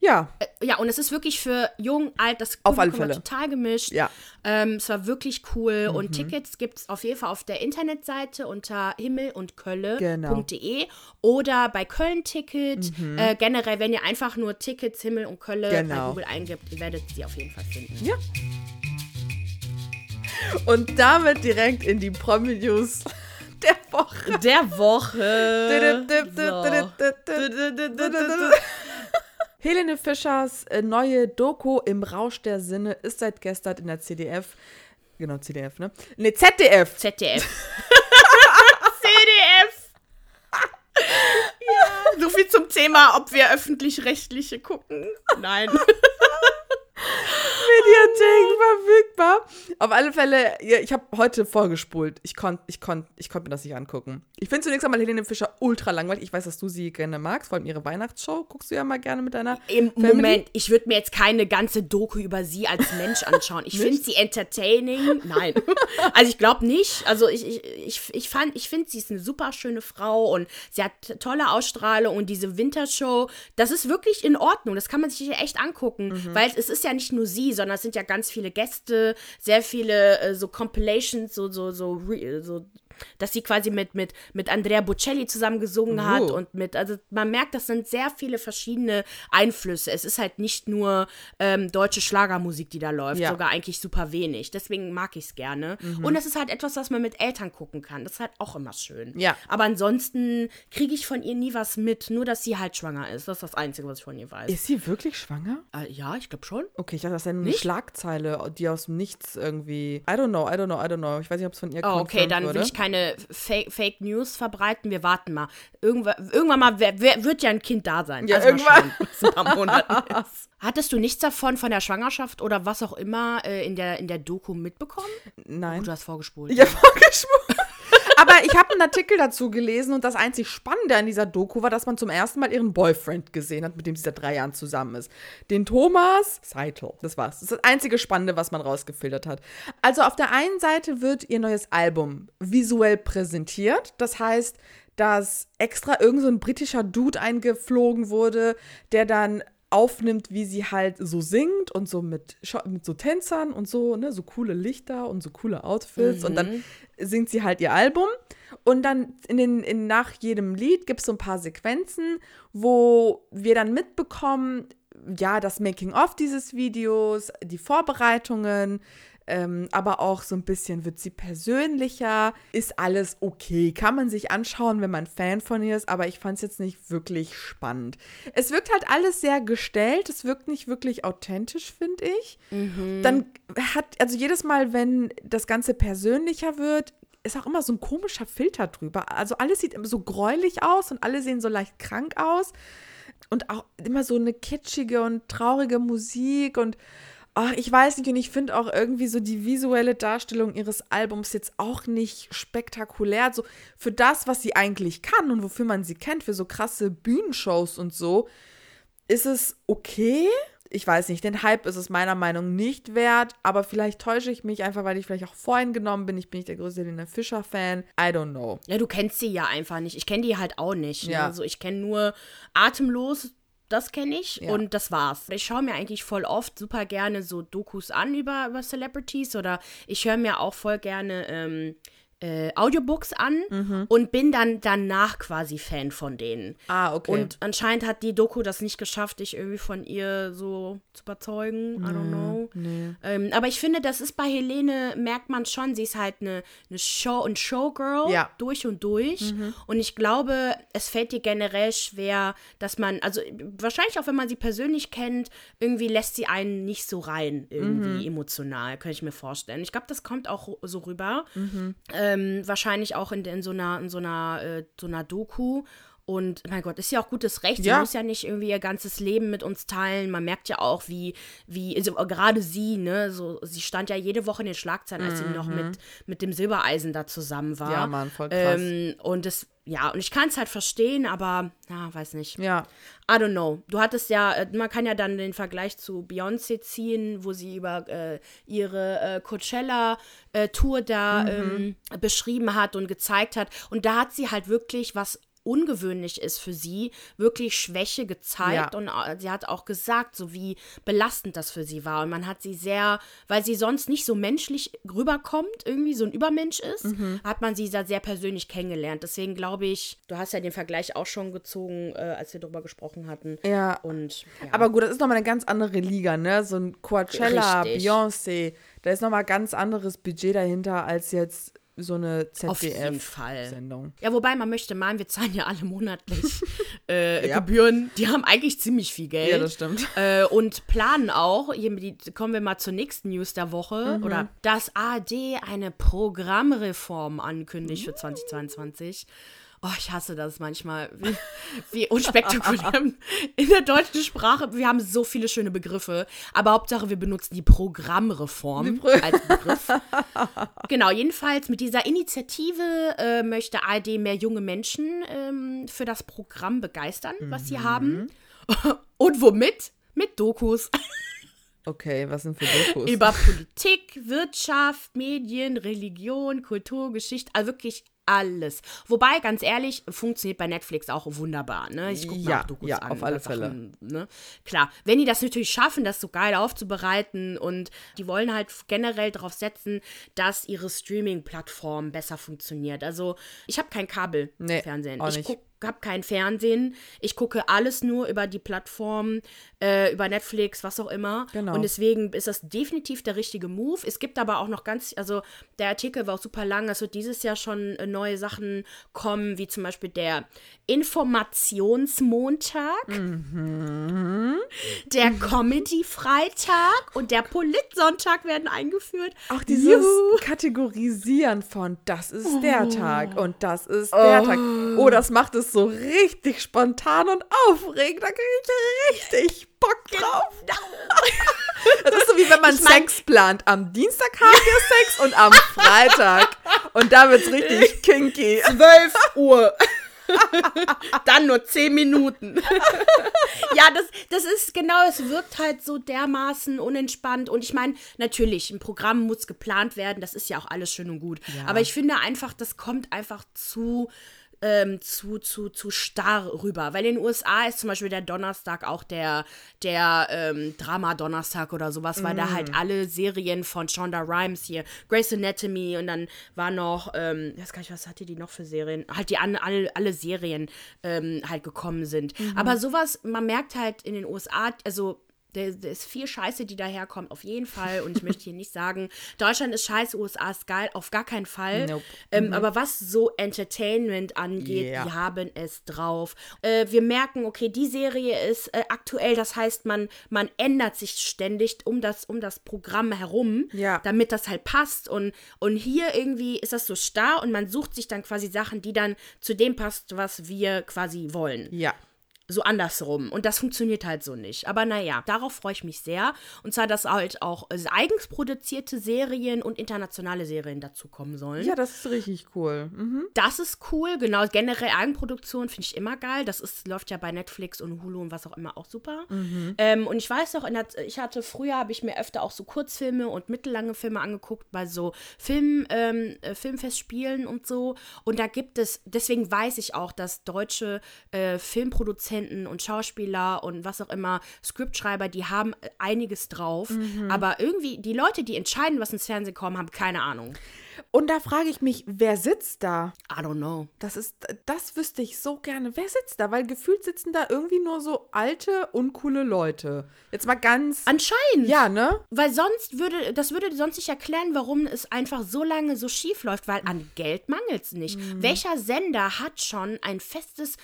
Speaker 3: Ja,
Speaker 1: Ja, und es ist wirklich für jung, alt, das
Speaker 3: Auf alle
Speaker 1: Publikum
Speaker 3: Fälle.
Speaker 1: total gemischt.
Speaker 3: Ja.
Speaker 1: Ähm, es war wirklich cool.
Speaker 3: Mhm.
Speaker 1: Und Tickets gibt es auf jeden Fall auf der Internetseite unter himmel und
Speaker 3: Genau.
Speaker 1: oder bei Köln Ticket. Äh, generell, wenn ihr einfach nur Tickets Himmel und Kölle bei
Speaker 3: Genau.
Speaker 1: Google eingibt, ihr werdet sie auf jeden Fall finden.
Speaker 3: Ja. Und damit direkt in die Promi-News der Woche.
Speaker 1: Der Woche.
Speaker 3: Helene Fischers äh, neue Doku im Rausch der Sinne ist seit gestern in der CDF. Genau, CDF, ne? Ne, ZDF.
Speaker 1: ZDF. CDF. ja. So viel zum Thema, ob wir öffentlich-rechtliche gucken. Nein.
Speaker 3: verfügbar. Auf alle Fälle, ja, ich habe heute vorgespult. Ich konnte ich konnt, ich konnt mir das nicht angucken. Ich finde zunächst einmal Helene Fischer ultra langweilig. Ich weiß, dass du sie gerne magst, vor allem ihre Weihnachtsshow. Guckst du ja mal gerne mit deiner
Speaker 1: Im
Speaker 3: Family.
Speaker 1: Moment, ich würde mir jetzt keine ganze Doku über sie als Mensch anschauen. Ich finde sie entertaining. Nein. Also ich glaube nicht. Also ich, ich, ich, ich, fand- ich finde, sie ist eine super schöne Frau und sie hat tolle Ausstrahlung und diese Wintershow, das ist wirklich in Ordnung. Das kann man sich echt angucken,
Speaker 3: Mhm.
Speaker 1: weil es ist ja nicht nur sie, sondern es sind ja ganz viele Gäste, sehr viele äh, so Compilations, so, so, so, re- so dass sie quasi mit, mit, mit Andrea Bocelli zusammen gesungen hat
Speaker 3: Oh.
Speaker 1: und mit, also man merkt, das sind sehr viele verschiedene Einflüsse. Es ist halt nicht nur ähm, deutsche Schlagermusik, die da läuft,
Speaker 3: Ja.
Speaker 1: sogar eigentlich super wenig. Deswegen mag ich es gerne. Und es ist halt etwas, was man mit Eltern gucken kann. Das ist halt auch immer schön.
Speaker 3: Ja.
Speaker 1: Aber ansonsten kriege ich von ihr nie was mit, nur dass sie halt schwanger ist. Das ist das Einzige, was ich von ihr weiß.
Speaker 3: Ist sie wirklich schwanger?
Speaker 1: Äh, ja, ich glaube schon.
Speaker 3: Okay, ich dachte, das ist eine
Speaker 1: Nicht?
Speaker 3: Schlagzeile, die aus dem Nichts irgendwie. I don't know, I don't know, I don't know. Ich weiß nicht, ob es von ihr
Speaker 1: Oh, okay, dann
Speaker 3: wurde.
Speaker 1: will ich keine Fake, Fake News verbreiten. Wir warten mal. Irgendwann, irgendwann mal wer, wer, wird ja ein Kind da sein.
Speaker 3: Ja,
Speaker 1: also
Speaker 3: irgendwann.
Speaker 1: Schauen, ein paar Monaten ist. Hattest du nichts davon von der Schwangerschaft oder was auch immer äh, in, der, in der Doku mitbekommen?
Speaker 3: Nein.
Speaker 1: Oh, du hast vorgespult.
Speaker 3: Ja, vorgeschwurbelt. Aber ich habe einen Artikel dazu gelesen und das einzig Spannende an dieser Doku war, dass man zum ersten Mal ihren Boyfriend gesehen hat, mit dem sie seit drei Jahren zusammen ist. Den Thomas Seitel. Das war's. Das ist das einzige Spannende, was man rausgefiltert hat. Also auf der einen Seite wird ihr neues Album visuell präsentiert. Das heißt, dass extra irgend so britischer Dude eingeflogen wurde, der dann aufnimmt, wie sie halt so singt und so mit, mit so Tänzern und so, ne, so coole Lichter und so coole Outfits. Und dann singt sie halt ihr Album. Und dann in den, in, nach jedem Lied gibt es so ein paar Sequenzen, wo wir dann mitbekommen, ja, das Making-of dieses Videos, die Vorbereitungen, ähm, aber auch so ein bisschen wird sie persönlicher. Ist alles okay. Kann man sich anschauen, wenn man Fan von ihr ist, aber ich fand es jetzt nicht wirklich spannend. Es wirkt halt alles sehr gestellt. Es wirkt nicht wirklich authentisch, finde ich. Dann hat, also jedes Mal, wenn das Ganze persönlicher wird, ist auch immer so ein komischer Filter drüber. Also alles sieht immer so gräulich aus und alle sehen so leicht krank aus. Und auch immer so eine kitschige und traurige Musik und ach, ich weiß nicht, und ich finde auch irgendwie so die visuelle Darstellung ihres Albums jetzt auch nicht spektakulär. So für das, was sie eigentlich kann und wofür man sie kennt, für so krasse Bühnenshows und so, ist es okay. Ich weiß nicht, den Hype ist es meiner Meinung nach nicht wert, aber vielleicht täusche ich mich einfach, weil ich vielleicht auch voreingenommen bin. Ich bin nicht der größte Helena Fischer-Fan. I don't know.
Speaker 1: Ja, du kennst sie ja einfach nicht. Ich kenne die halt auch nicht. Ne?
Speaker 3: Ja.
Speaker 1: Also ich kenne nur Atemlos, das kenne ich
Speaker 3: Ja.
Speaker 1: und das war's. Ich schaue mir eigentlich voll oft super gerne so Dokus an über, über Celebrities oder ich höre mir auch voll gerne ähm, äh, Audiobooks an
Speaker 3: Mhm.
Speaker 1: und bin dann danach quasi Fan von denen.
Speaker 3: Ah, okay.
Speaker 1: Und anscheinend hat die Doku das nicht geschafft, dich irgendwie von ihr so zu überzeugen. I don't know. Ähm, aber ich finde, das ist bei Helene, merkt man schon, sie ist halt eine, eine Show- und Showgirl
Speaker 3: Ja.
Speaker 1: durch und durch. Und ich glaube, es fällt dir generell schwer, dass man, also wahrscheinlich auch wenn man sie persönlich kennt, irgendwie lässt sie einen nicht so rein, irgendwie emotional, könnte ich mir vorstellen. Ich glaube, das kommt auch so rüber. Ähm, wahrscheinlich auch in, in so einer, in so einer, äh, so einer Doku. Und mein Gott, ist ja auch gutes Recht. Sie
Speaker 3: Ja.
Speaker 1: muss ja nicht irgendwie ihr ganzes Leben mit uns teilen. Man merkt ja auch, wie, wie, also gerade sie, ne, so, sie stand ja jede Woche in den Schlagzeilen, als sie noch mit, mit dem Silbereisen da zusammen war.
Speaker 3: Mhm. Ja, Mann, voll krass.
Speaker 1: Ähm, und das, ja, und ich kann es halt verstehen, aber, ja, weiß nicht.
Speaker 3: ja.
Speaker 1: I don't know. Du hattest ja, äh, man kann ja dann den Vergleich zu Beyoncé ziehen, wo sie über äh, ihre äh, Coachella-Tour da ähm, beschrieben hat und gezeigt hat. Und da hat sie halt wirklich was ungewöhnlich ist für sie, wirklich Schwäche gezeigt
Speaker 3: Ja.
Speaker 1: und äh, sie hat auch gesagt, so wie belastend das für sie war. Und man hat sie sehr, weil sie sonst nicht so menschlich rüberkommt, irgendwie so ein Übermensch ist, hat man sie da sehr persönlich kennengelernt. Deswegen glaube ich, du hast ja den Vergleich auch schon gezogen, äh, als wir darüber gesprochen hatten.
Speaker 3: Ja.
Speaker 1: Und ja.
Speaker 3: Aber gut, das ist nochmal eine ganz andere Liga, ne? So ein Coachella. Beyoncé, da ist nochmal ganz anderes Budget dahinter als jetzt so eine ZDF-Sendung.
Speaker 1: Ja, wobei man möchte meinen, wir zahlen ja alle monatlich äh,
Speaker 3: Ja.
Speaker 1: Gebühren. Die haben eigentlich ziemlich viel Geld.
Speaker 3: Ja, das stimmt.
Speaker 1: Äh, und planen auch, hier, kommen wir mal zur nächsten News der Woche,
Speaker 3: Mhm.
Speaker 1: oder dass ARD eine Programmreform ankündigt für 2022. Oh, ich hasse das manchmal. Wie, wie unspektakulär in der deutschen Sprache. Wir haben so viele schöne Begriffe, aber Hauptsache wir benutzen die Programmreform als Begriff. genau, jedenfalls mit dieser Initiative äh, möchte ARD mehr junge Menschen ähm, für das Programm begeistern, was sie haben. Und womit? Mit Dokus.
Speaker 3: Okay, was sind für Dokus?
Speaker 1: Über Politik, Wirtschaft, Medien, Religion, Kultur, Geschichte, also wirklich alles. Wobei, ganz ehrlich, funktioniert bei Netflix auch wunderbar. Ne? Ich gucke
Speaker 3: Ja,
Speaker 1: Dokus
Speaker 3: ja,
Speaker 1: an.
Speaker 3: auf alle
Speaker 1: über Sachen,
Speaker 3: Fälle.
Speaker 1: Ne? Klar, wenn die das natürlich schaffen, das so geil aufzubereiten und die wollen halt generell darauf setzen, dass ihre Streaming-Plattform besser funktioniert. Also, ich habe kein
Speaker 3: Nee,
Speaker 1: Kabelfernsehen.
Speaker 3: auch
Speaker 1: ich gucke habe kein Fernsehen. Ich gucke alles nur über die Plattform, äh, über Netflix, was auch immer.
Speaker 3: Genau.
Speaker 1: Und deswegen ist das definitiv der richtige Move. Es gibt aber auch noch ganz, also der Artikel war auch super lang. Es wird dieses Jahr schon äh, neue Sachen kommen, wie zum Beispiel der Informationsmontag, der Comedy-Freitag und der Politsonntag werden eingeführt.
Speaker 3: Auch dieses
Speaker 1: Juhu.
Speaker 3: Kategorisieren von das ist der Tag und das ist der Tag. Oh, das macht es so richtig spontan und aufregend. Da kriege ich richtig Bock drauf. Das ist so wie wenn man
Speaker 1: Ich mein-
Speaker 3: Sex plant. Am Dienstag haben wir Sex und am Freitag. Und da wird es richtig kinky.
Speaker 1: 12 Uhr. Dann nur 10 Minuten. ja, das, das ist genau, es wirkt halt so dermaßen unentspannt. Und ich meine, natürlich, ein Programm muss geplant werden, das ist ja auch alles schön und gut. Aber ich finde einfach, das kommt einfach zu. Ähm, zu, zu, zu starr rüber. Weil in den USA ist zum Beispiel der Donnerstag auch der, der ähm, Drama-Donnerstag oder sowas, weil da halt alle Serien von Shonda Rhimes hier, Grey's Anatomy und dann war noch, ähm, ich weiß gar nicht, was hatte die noch für Serien? Halt die an, alle, alle Serien ähm, halt gekommen sind. Aber sowas, man merkt halt in den USA, also da da ist viel Scheiße, die daherkommt, auf jeden Fall. Und ich möchte hier nicht sagen, Deutschland ist scheiße, USA ist geil, auf gar keinen Fall.
Speaker 3: Nope.
Speaker 1: Ähm, Aber was so Entertainment angeht,
Speaker 3: Ja.
Speaker 1: die haben es drauf. Äh, wir merken, okay, die Serie ist äh, aktuell, das heißt, man, man ändert sich ständig um das, um das Programm herum,
Speaker 3: Ja.
Speaker 1: damit das halt passt. Und, und hier irgendwie ist das so starr und man sucht sich dann quasi Sachen, die dann zu dem passt, was wir quasi wollen
Speaker 3: Ja.
Speaker 1: So andersrum. Und das funktioniert halt so nicht. Aber naja, darauf freue ich mich sehr. Und zwar, dass halt auch äh, eigens produzierte Serien und internationale Serien dazu kommen sollen.
Speaker 3: Ja, das ist richtig cool. Mhm.
Speaker 1: Das ist cool, genau. Generell Eigenproduktion finde ich immer geil. Das ist, läuft ja bei Netflix und Hulu und was auch immer auch super. Ähm, und ich weiß auch, in der, ich hatte früher, habe ich mir öfter auch so Kurzfilme und mittellange Filme angeguckt bei so Film, ähm, äh, Filmfestspielen und so. Und da gibt es, deswegen weiß ich auch, dass deutsche äh, Filmproduzenten und Schauspieler und was auch immer, Scriptschreiber, die haben äh, einiges drauf. Aber irgendwie, die Leute, die entscheiden, was ins Fernsehen kommt, haben keine Ahnung.
Speaker 3: Und da frage ich mich, wer sitzt da?
Speaker 1: I don't know.
Speaker 3: Das ist, das wüsste ich so gerne. Wer sitzt da? Weil gefühlt sitzen da irgendwie nur so alte, uncoole Leute. Jetzt mal ganz.
Speaker 1: Anscheinend.
Speaker 3: ja, ne?
Speaker 1: Weil sonst würde, das würde sonst nicht erklären, warum es einfach so lange so schief läuft, weil an Geld mangelt es nicht.
Speaker 3: Mhm.
Speaker 1: Welcher Sender hat schon ein festes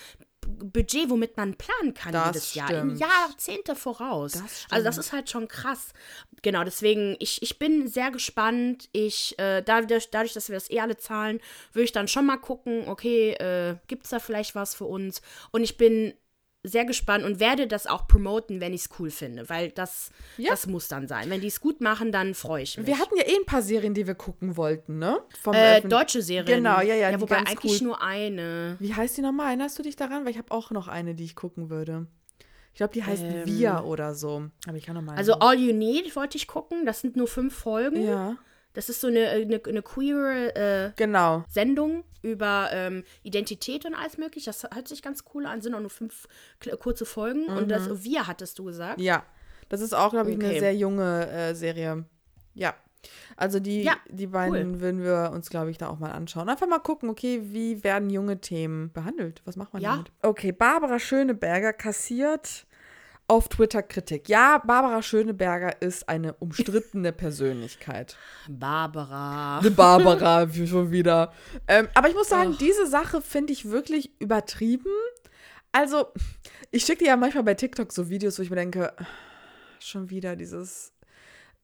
Speaker 1: Budget, womit man planen kann
Speaker 3: Das
Speaker 1: jedes Jahr?
Speaker 3: stimmt.
Speaker 1: Im Jahrzehnte voraus.
Speaker 3: Das
Speaker 1: also das ist halt schon krass. Genau, deswegen, ich, ich bin sehr gespannt. Ich, äh, dadurch, dadurch, dass wir das eh alle zahlen, würde ich dann schon mal gucken, okay, äh, gibt es da vielleicht was für uns? Und ich bin sehr gespannt und werde das auch promoten, wenn ich es cool finde, weil das,
Speaker 3: Ja.
Speaker 1: das muss dann sein. Wenn die es gut machen, dann freue ich mich.
Speaker 3: Wir hatten ja eh ein paar Serien, die wir gucken wollten, ne?
Speaker 1: Äh, deutsche Serien.
Speaker 3: Genau, ja, ja,
Speaker 1: Ja, wobei eigentlich
Speaker 3: cool.
Speaker 1: nur eine.
Speaker 3: Wie heißt die nochmal? Erinnerst du dich daran? Weil ich habe auch noch eine, die ich gucken würde. Ich glaube, die heißt
Speaker 1: Ähm.
Speaker 3: Wir oder so. Aber ich kann nochmal.
Speaker 1: Also All You Need wollte ich gucken. Das sind nur fünf Folgen.
Speaker 3: Ja,
Speaker 1: Das ist so eine, eine, eine queere äh,
Speaker 3: genau.
Speaker 1: Sendung über ähm, Identität und alles mögliche. Das hört sich ganz cool an. Sind auch nur fünf kurze Folgen. Und das Wir hattest du gesagt.
Speaker 3: Ja. Das ist auch, glaube ich, eine
Speaker 1: Okay.
Speaker 3: sehr junge äh, Serie. Ja. Also die,
Speaker 1: Ja,
Speaker 3: die beiden würden wir uns, glaube ich, da auch mal anschauen. Einfach mal gucken, okay, wie werden junge Themen behandelt? Was macht man
Speaker 1: Ja.
Speaker 3: damit? Okay, Barbara Schöneberger kassiert auf Twitter Kritik. Ja, Barbara Schöneberger ist eine umstrittene Persönlichkeit.
Speaker 1: Barbara.
Speaker 3: Eine Barbara wie schon wieder. Ähm, aber ich muss sagen, diese Sache finde ich wirklich übertrieben. Also, ich schicke dir ja manchmal bei TikTok so Videos, wo ich mir denke, schon wieder dieses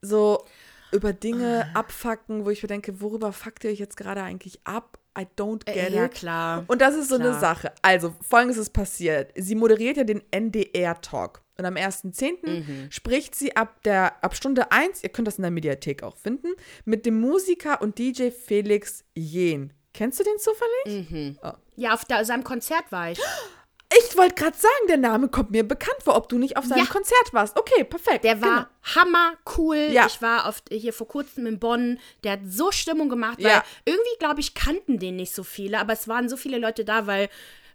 Speaker 3: so, über Dinge abfacken, wo ich mir denke, worüber fuckt ihr euch jetzt gerade eigentlich ab? I don't get
Speaker 1: Äh, ja,
Speaker 3: it.
Speaker 1: klar.
Speaker 3: Und das ist so eine
Speaker 1: Klar.
Speaker 3: Sache. Also, folgendes ist passiert. Sie moderiert ja den NDR-Talk. Und am 1.10.
Speaker 1: Mhm.
Speaker 3: spricht sie ab, der, ab Stunde 1, ihr könnt das in der Mediathek auch finden, mit dem Musiker und DJ Felix Jehn. Kennst du den zufällig?
Speaker 1: Mhm. Ja, auf da, seinem Konzert war ich.
Speaker 3: Ich wollte gerade sagen, der Name kommt mir bekannt vor, ob du nicht auf seinem
Speaker 1: Ja.
Speaker 3: Konzert warst. Okay, perfekt.
Speaker 1: Der war hammer cool.
Speaker 3: Genau. Ja.
Speaker 1: Ich war oft hier vor kurzem in Bonn. Der hat so Stimmung gemacht, weil
Speaker 3: Ja.
Speaker 1: irgendwie, glaube ich, kannten den nicht so viele, aber es waren so viele Leute da, weil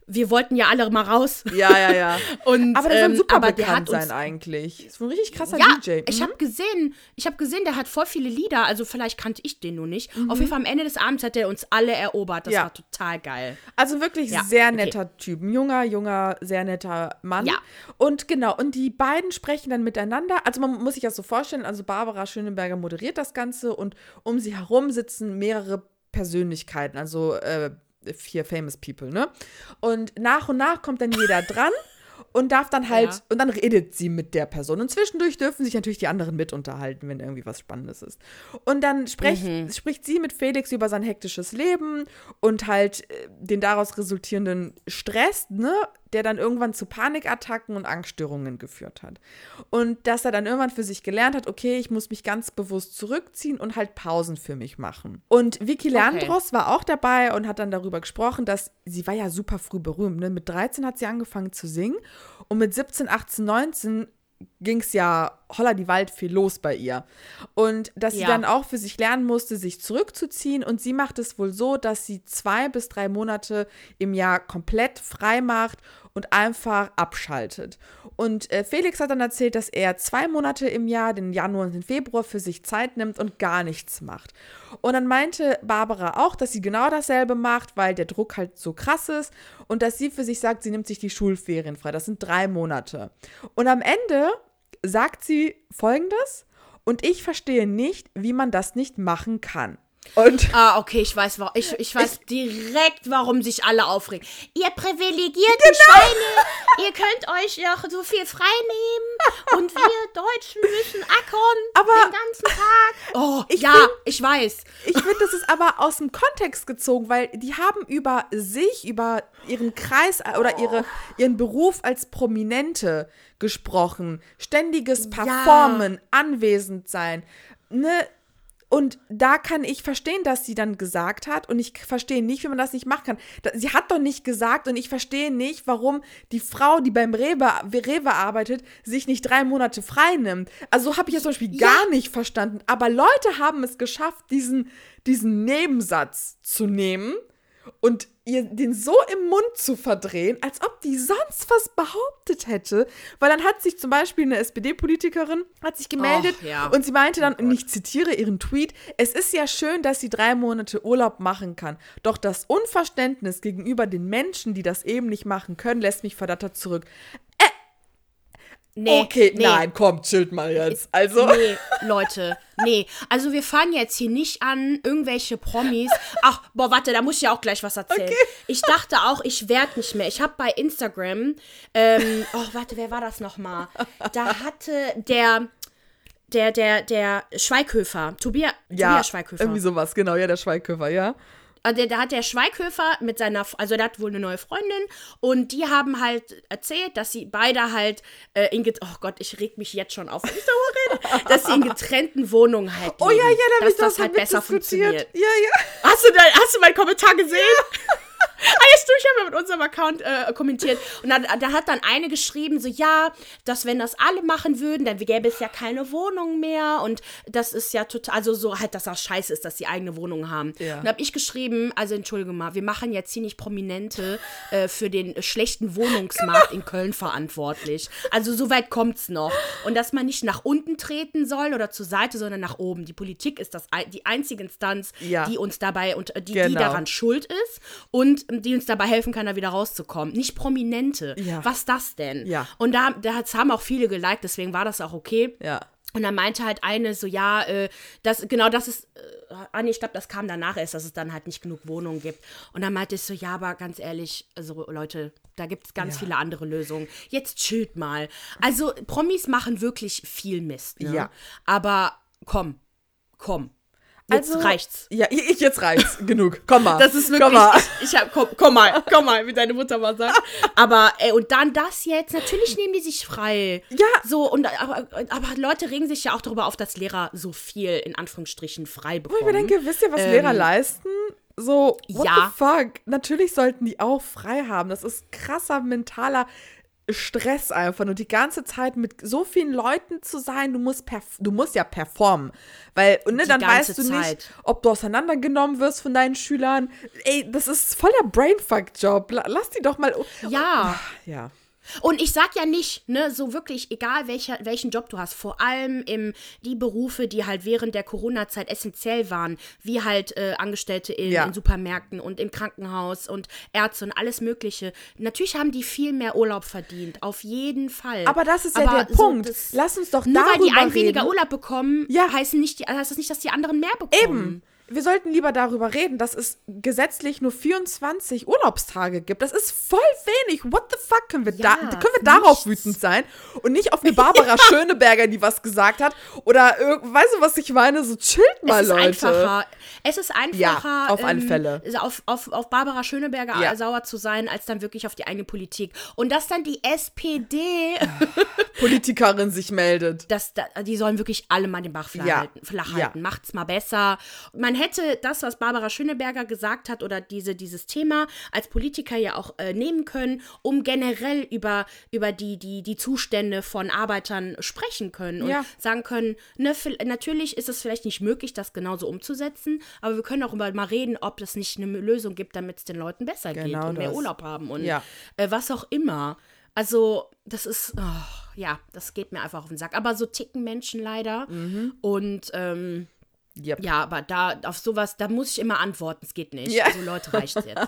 Speaker 1: wir wollten ja alle mal raus.
Speaker 3: Ja, ja, ja.
Speaker 1: Und,
Speaker 3: aber der soll
Speaker 1: ähm,
Speaker 3: super bekannt sein eigentlich. Ist wohl ein richtig krasser
Speaker 1: Ja,
Speaker 3: DJ.
Speaker 1: ich
Speaker 3: Mhm.
Speaker 1: habe gesehen, ich habe gesehen, der hat voll viele Lieder, also vielleicht kannte ich den nur nicht.
Speaker 3: Mhm.
Speaker 1: Auf jeden Fall am Ende des Abends hat er uns alle erobert. Das
Speaker 3: Ja.
Speaker 1: war total geil.
Speaker 3: Also wirklich
Speaker 1: Ja,
Speaker 3: sehr
Speaker 1: okay.
Speaker 3: netter Typ. Ein junger, junger, sehr netter Mann.
Speaker 1: Ja.
Speaker 3: Und genau, und die beiden sprechen dann miteinander. Also man muss sich das so vorstellen, also Barbara Schöneberger moderiert das Ganze und um sie herum sitzen mehrere Persönlichkeiten, also äh, vier famous people, ne? Und nach und nach kommt dann jeder dran. Und darf dann halt,
Speaker 1: Ja.
Speaker 3: und dann redet sie mit der Person. Und zwischendurch dürfen sich natürlich die anderen mit unterhalten, wenn irgendwie was Spannendes ist. Und dann sprech,
Speaker 1: Mhm.
Speaker 3: spricht sie mit Felix über sein hektisches Leben und halt äh, den daraus resultierenden Stress, ne, der dann irgendwann zu Panikattacken und Angststörungen geführt hat. Und dass er dann irgendwann für sich gelernt hat, okay, ich muss mich ganz bewusst zurückziehen und halt Pausen für mich machen. Und Vicky Leandros war auch dabei und hat dann darüber gesprochen, dass sie war ja super früh berühmt. Ne? Mit 13 hat sie angefangen zu singen und mit 17, 18, 19 ging es ja holla die Waldfee los bei ihr. Und dass sie
Speaker 1: Ja.
Speaker 3: dann auch für sich lernen musste, sich zurückzuziehen. Und sie macht es wohl so, dass sie zwei bis drei Monate im Jahr komplett frei macht und einfach abschaltet. Und äh, Felix hat dann erzählt, dass er zwei Monate im Jahr, den Januar und den Februar, für sich Zeit nimmt und gar nichts macht. Und dann meinte Barbara auch, dass sie genau dasselbe macht, weil der Druck halt so krass ist und dass sie für sich sagt, sie nimmt sich die Schulferien frei. Das sind drei Monate. Und am Ende sagt sie folgendes, und ich verstehe nicht, wie man das nicht machen kann. Und
Speaker 1: Ah, okay, ich weiß, ich, ich weiß direkt, warum sich alle aufregen. Ihr privilegierten
Speaker 3: Genau.
Speaker 1: Schweine, ihr könnt euch doch so viel frei nehmen und wir Deutschen müssen ackern
Speaker 3: Aber-
Speaker 1: den ganzen Tag. Oh,
Speaker 3: Ich
Speaker 1: ja,
Speaker 3: find-
Speaker 1: ich weiß.
Speaker 3: Ich finde, das ist aber aus dem Kontext gezogen, weil die haben über sich, über ihren Kreis oder ihre, ihren Beruf als Prominente gesprochen. Ständiges Performen, anwesend sein. Ne? Und da kann ich verstehen, dass sie dann gesagt hat, und ich verstehe nicht, wie man das nicht machen kann. Sie hat doch nicht gesagt, und ich verstehe nicht, warum die Frau, die beim Rewe, Rewe arbeitet, sich nicht drei Monate frei nimmt. Also so habe ich es zum Beispiel gar nicht verstanden. Aber Leute haben es geschafft, diesen, diesen Nebensatz zu nehmen und ihr den so im Mund zu verdrehen, als ob die sonst was behauptet hätte. Weil dann hat sich zum Beispiel eine SPD-Politikerin hat sich gemeldet
Speaker 1: Och, ja.
Speaker 3: und sie meinte dann, und ich zitiere ihren Tweet, es ist ja schön, dass sie drei Monate Urlaub machen kann. Doch das Unverständnis gegenüber den Menschen, die das eben nicht machen können, lässt mich verdattert zurück.
Speaker 1: Nee,
Speaker 3: okay,
Speaker 1: nee.
Speaker 3: nein, komm, chillt mal jetzt. Also,
Speaker 1: Nee, Leute, nee. Also wir fangen jetzt hier nicht an, irgendwelche Promis. Ach, boah, warte, da muss ich ja auch gleich was erzählen. Ich dachte auch, ich werde nicht mehr. Ich habe bei Instagram, ähm, oh, warte, wer war das nochmal? Da hatte der, der, der, der Schweighöfer, Tobias,
Speaker 3: ja,
Speaker 1: Tobias Schweighöfer.
Speaker 3: irgendwie sowas, genau, ja, der Schweighöfer, ja.
Speaker 1: Also da hat der Schweighöfer mit seiner, also der hat wohl eine neue Freundin und die haben halt erzählt, dass sie beide halt äh, in, oh Gott, ich reg mich jetzt schon auf, wenn ich darüber rede, dass sie in getrennten Wohnungen halt
Speaker 3: Oh ja,
Speaker 1: leben,
Speaker 3: ja, da
Speaker 1: dass
Speaker 3: das
Speaker 1: das halt besser funktioniert.
Speaker 3: Ja, ja.
Speaker 1: Hast du, da, hast du meinen Kommentar gesehen? ah, jetzt du, ich habe ja mit unserem Account äh, kommentiert. Und da, da hat dann eine geschrieben, so, ja, dass wenn das alle machen würden, dann gäbe es ja keine Wohnung mehr. Und das ist ja total, also so halt, dass das scheiße ist, dass sie eigene Wohnungen haben.
Speaker 3: Ja.
Speaker 1: Und da habe ich geschrieben, also entschuldige mal, wir machen jetzt hier nicht Prominente äh, für den schlechten Wohnungsmarkt in Köln verantwortlich. Also so weit kommt's noch. Und dass man nicht nach unten treten soll oder zur Seite, sondern nach oben. Die Politik ist das, die einzige Instanz,
Speaker 3: Ja.
Speaker 1: die uns dabei und äh, die, die
Speaker 3: Genau.
Speaker 1: daran schuld ist und die uns dabei helfen kann, da wieder rauszukommen. Nicht Prominente.
Speaker 3: Ja.
Speaker 1: Was das denn?
Speaker 3: Ja.
Speaker 1: Und da, da hat's- haben auch viele geliked, deswegen war das auch okay.
Speaker 3: Ja.
Speaker 1: Und dann meinte halt eine so, ja, äh, das, genau das ist, äh, ah nee, ich glaube, das kam danach erst, dass es dann halt nicht genug Wohnungen gibt. Und dann meinte ich so, ja, aber ganz ehrlich, also Leute, da gibt es ganz viele andere Lösungen. Jetzt chillt mal. Also Promis machen wirklich viel Mist. Ne?
Speaker 3: Ja.
Speaker 1: Aber komm, komm. Jetzt
Speaker 3: Also-
Speaker 1: reicht's.
Speaker 3: Ja, ich jetzt reicht's. Genug. Komm mal.
Speaker 1: Das ist wirklich.
Speaker 3: Komm mal.
Speaker 1: Ich, ich hab, komm, komm mal, komm mal, wie deine Mutter mal sagt. Aber, ey, und dann das jetzt. Natürlich nehmen die sich frei.
Speaker 3: Ja.
Speaker 1: So, und aber, aber Leute regen sich ja auch darüber auf, dass Lehrer so viel in Anführungsstrichen frei
Speaker 3: Wo
Speaker 1: bekommen.
Speaker 3: ich mir denke, wisst ihr, was Lehrer leisten? So, what
Speaker 1: ja.
Speaker 3: the fuck? Natürlich sollten die auch frei haben. Das ist krasser mentaler Stress einfach. Und die ganze Zeit mit so vielen Leuten zu sein, du musst, perf du musst ja performen. Weil, und ne,
Speaker 1: Die
Speaker 3: dann weißt du
Speaker 1: Zeit.
Speaker 3: nicht, ob du auseinandergenommen wirst von deinen Schülern. Ey, das ist voll der Brainfuck-Job. La- Lass die doch mal.
Speaker 1: Ja.
Speaker 3: Ja.
Speaker 1: Und ich sag ja nicht, ne, so wirklich, egal welcher, welchen Job du hast, vor allem im, die Berufe, die halt während der Corona-Zeit essentiell waren, wie halt äh, Angestellte in,
Speaker 3: Ja.
Speaker 1: in Supermärkten und im Krankenhaus und Ärzte und alles Mögliche. Natürlich haben die viel mehr Urlaub verdient, auf jeden Fall.
Speaker 3: Aber das ist ja
Speaker 1: Aber
Speaker 3: der
Speaker 1: so
Speaker 3: Punkt.
Speaker 1: das-
Speaker 3: Lass uns doch
Speaker 1: Nur weil
Speaker 3: darüber
Speaker 1: die einen
Speaker 3: reden.
Speaker 1: weniger Urlaub bekommen,
Speaker 3: Ja.
Speaker 1: heißen nicht, die, heißt das nicht, dass die anderen mehr bekommen.
Speaker 3: Eben. Wir sollten lieber darüber reden, dass es gesetzlich nur 24 Urlaubstage gibt. Das ist voll wenig. What the fuck können wir
Speaker 1: Ja,
Speaker 3: da können wir darauf wütend sein und nicht auf eine Barbara Schöneberger, die was gesagt hat oder weißt du, was ich meine? So chillt mal,
Speaker 1: es ist
Speaker 3: Leute.
Speaker 1: einfacher. Es ist einfacher,
Speaker 3: Ja, auf alle
Speaker 1: ähm,
Speaker 3: Fälle.
Speaker 1: Auf, auf, auf Barbara Schöneberger
Speaker 3: Ja.
Speaker 1: sauer zu sein, als dann wirklich auf die eigene Politik. Und dass dann die SPD,
Speaker 3: Politikerin sich meldet.
Speaker 1: das, da, die sollen wirklich alle mal den Bach flach halten. Macht's mal besser. Man hätte das, was Barbara Schöneberger gesagt hat, oder diese, dieses Thema als Politiker ja auch äh, nehmen können, um generell über, über die, die, die Zustände von Arbeitern sprechen können und
Speaker 3: Ja.
Speaker 1: sagen können, ne, natürlich ist es vielleicht nicht möglich, das genauso umzusetzen, aber wir können auch mal reden, ob es nicht eine Lösung gibt, damit es den Leuten besser geht
Speaker 3: Genau
Speaker 1: und mehr
Speaker 3: das.
Speaker 1: Urlaub haben und
Speaker 3: Ja.
Speaker 1: äh, was auch immer. Also, das ist, oh, ja, das geht mir einfach auf den Sack. Aber so ticken Menschen leider.
Speaker 3: Mhm.
Speaker 1: Und ähm,
Speaker 3: Yep.
Speaker 1: ja, aber da auf sowas, da muss ich immer antworten. Es geht nicht.
Speaker 3: Ja.
Speaker 1: Also Leute, reicht jetzt.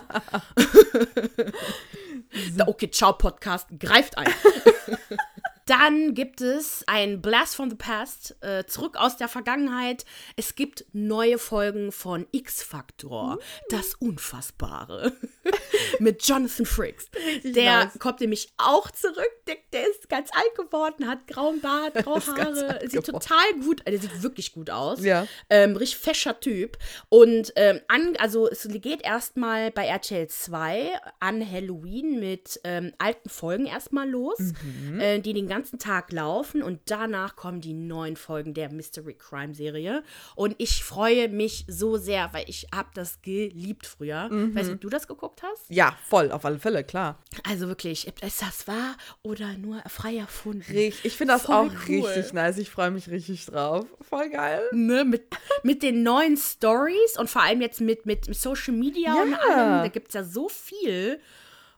Speaker 1: Da, okay, ciao Podcast, greift ein. Dann gibt es ein Blast from the Past, äh, zurück aus der Vergangenheit. Es gibt neue Folgen von X-Factor, das Unfassbare, mit Jonathan Frakes. Der
Speaker 3: nice.
Speaker 1: kommt nämlich auch zurück. Der, der ist ganz alt geworden, hat grauen Bart, graue Haare, sieht
Speaker 3: geworden.
Speaker 1: total gut, also sieht wirklich gut aus.
Speaker 3: Ja.
Speaker 1: Ähm, richtig fescher Typ. Und ähm, an, also es geht erstmal bei RTL 2 an Halloween mit ähm, alten Folgen erstmal los,
Speaker 3: Mhm.
Speaker 1: äh, die den ganzen Tag laufen und danach kommen die neuen Folgen der Mystery Crime Serie. Und ich freue mich so sehr, weil ich habe das geliebt früher.
Speaker 3: Mhm.
Speaker 1: Weißt du, ob du das geguckt hast?
Speaker 3: Ja, voll, auf alle Fälle, klar.
Speaker 1: Also wirklich, ist das wahr oder nur frei erfunden?
Speaker 3: Richtig. Ich finde das
Speaker 1: Voll
Speaker 3: auch
Speaker 1: cool.
Speaker 3: richtig nice. Ich freue mich richtig drauf. Voll geil.
Speaker 1: ne, mit, mit den neuen Stories und vor allem jetzt mit, mit Social Media und
Speaker 3: Ja.
Speaker 1: allem, da gibt es ja so viel.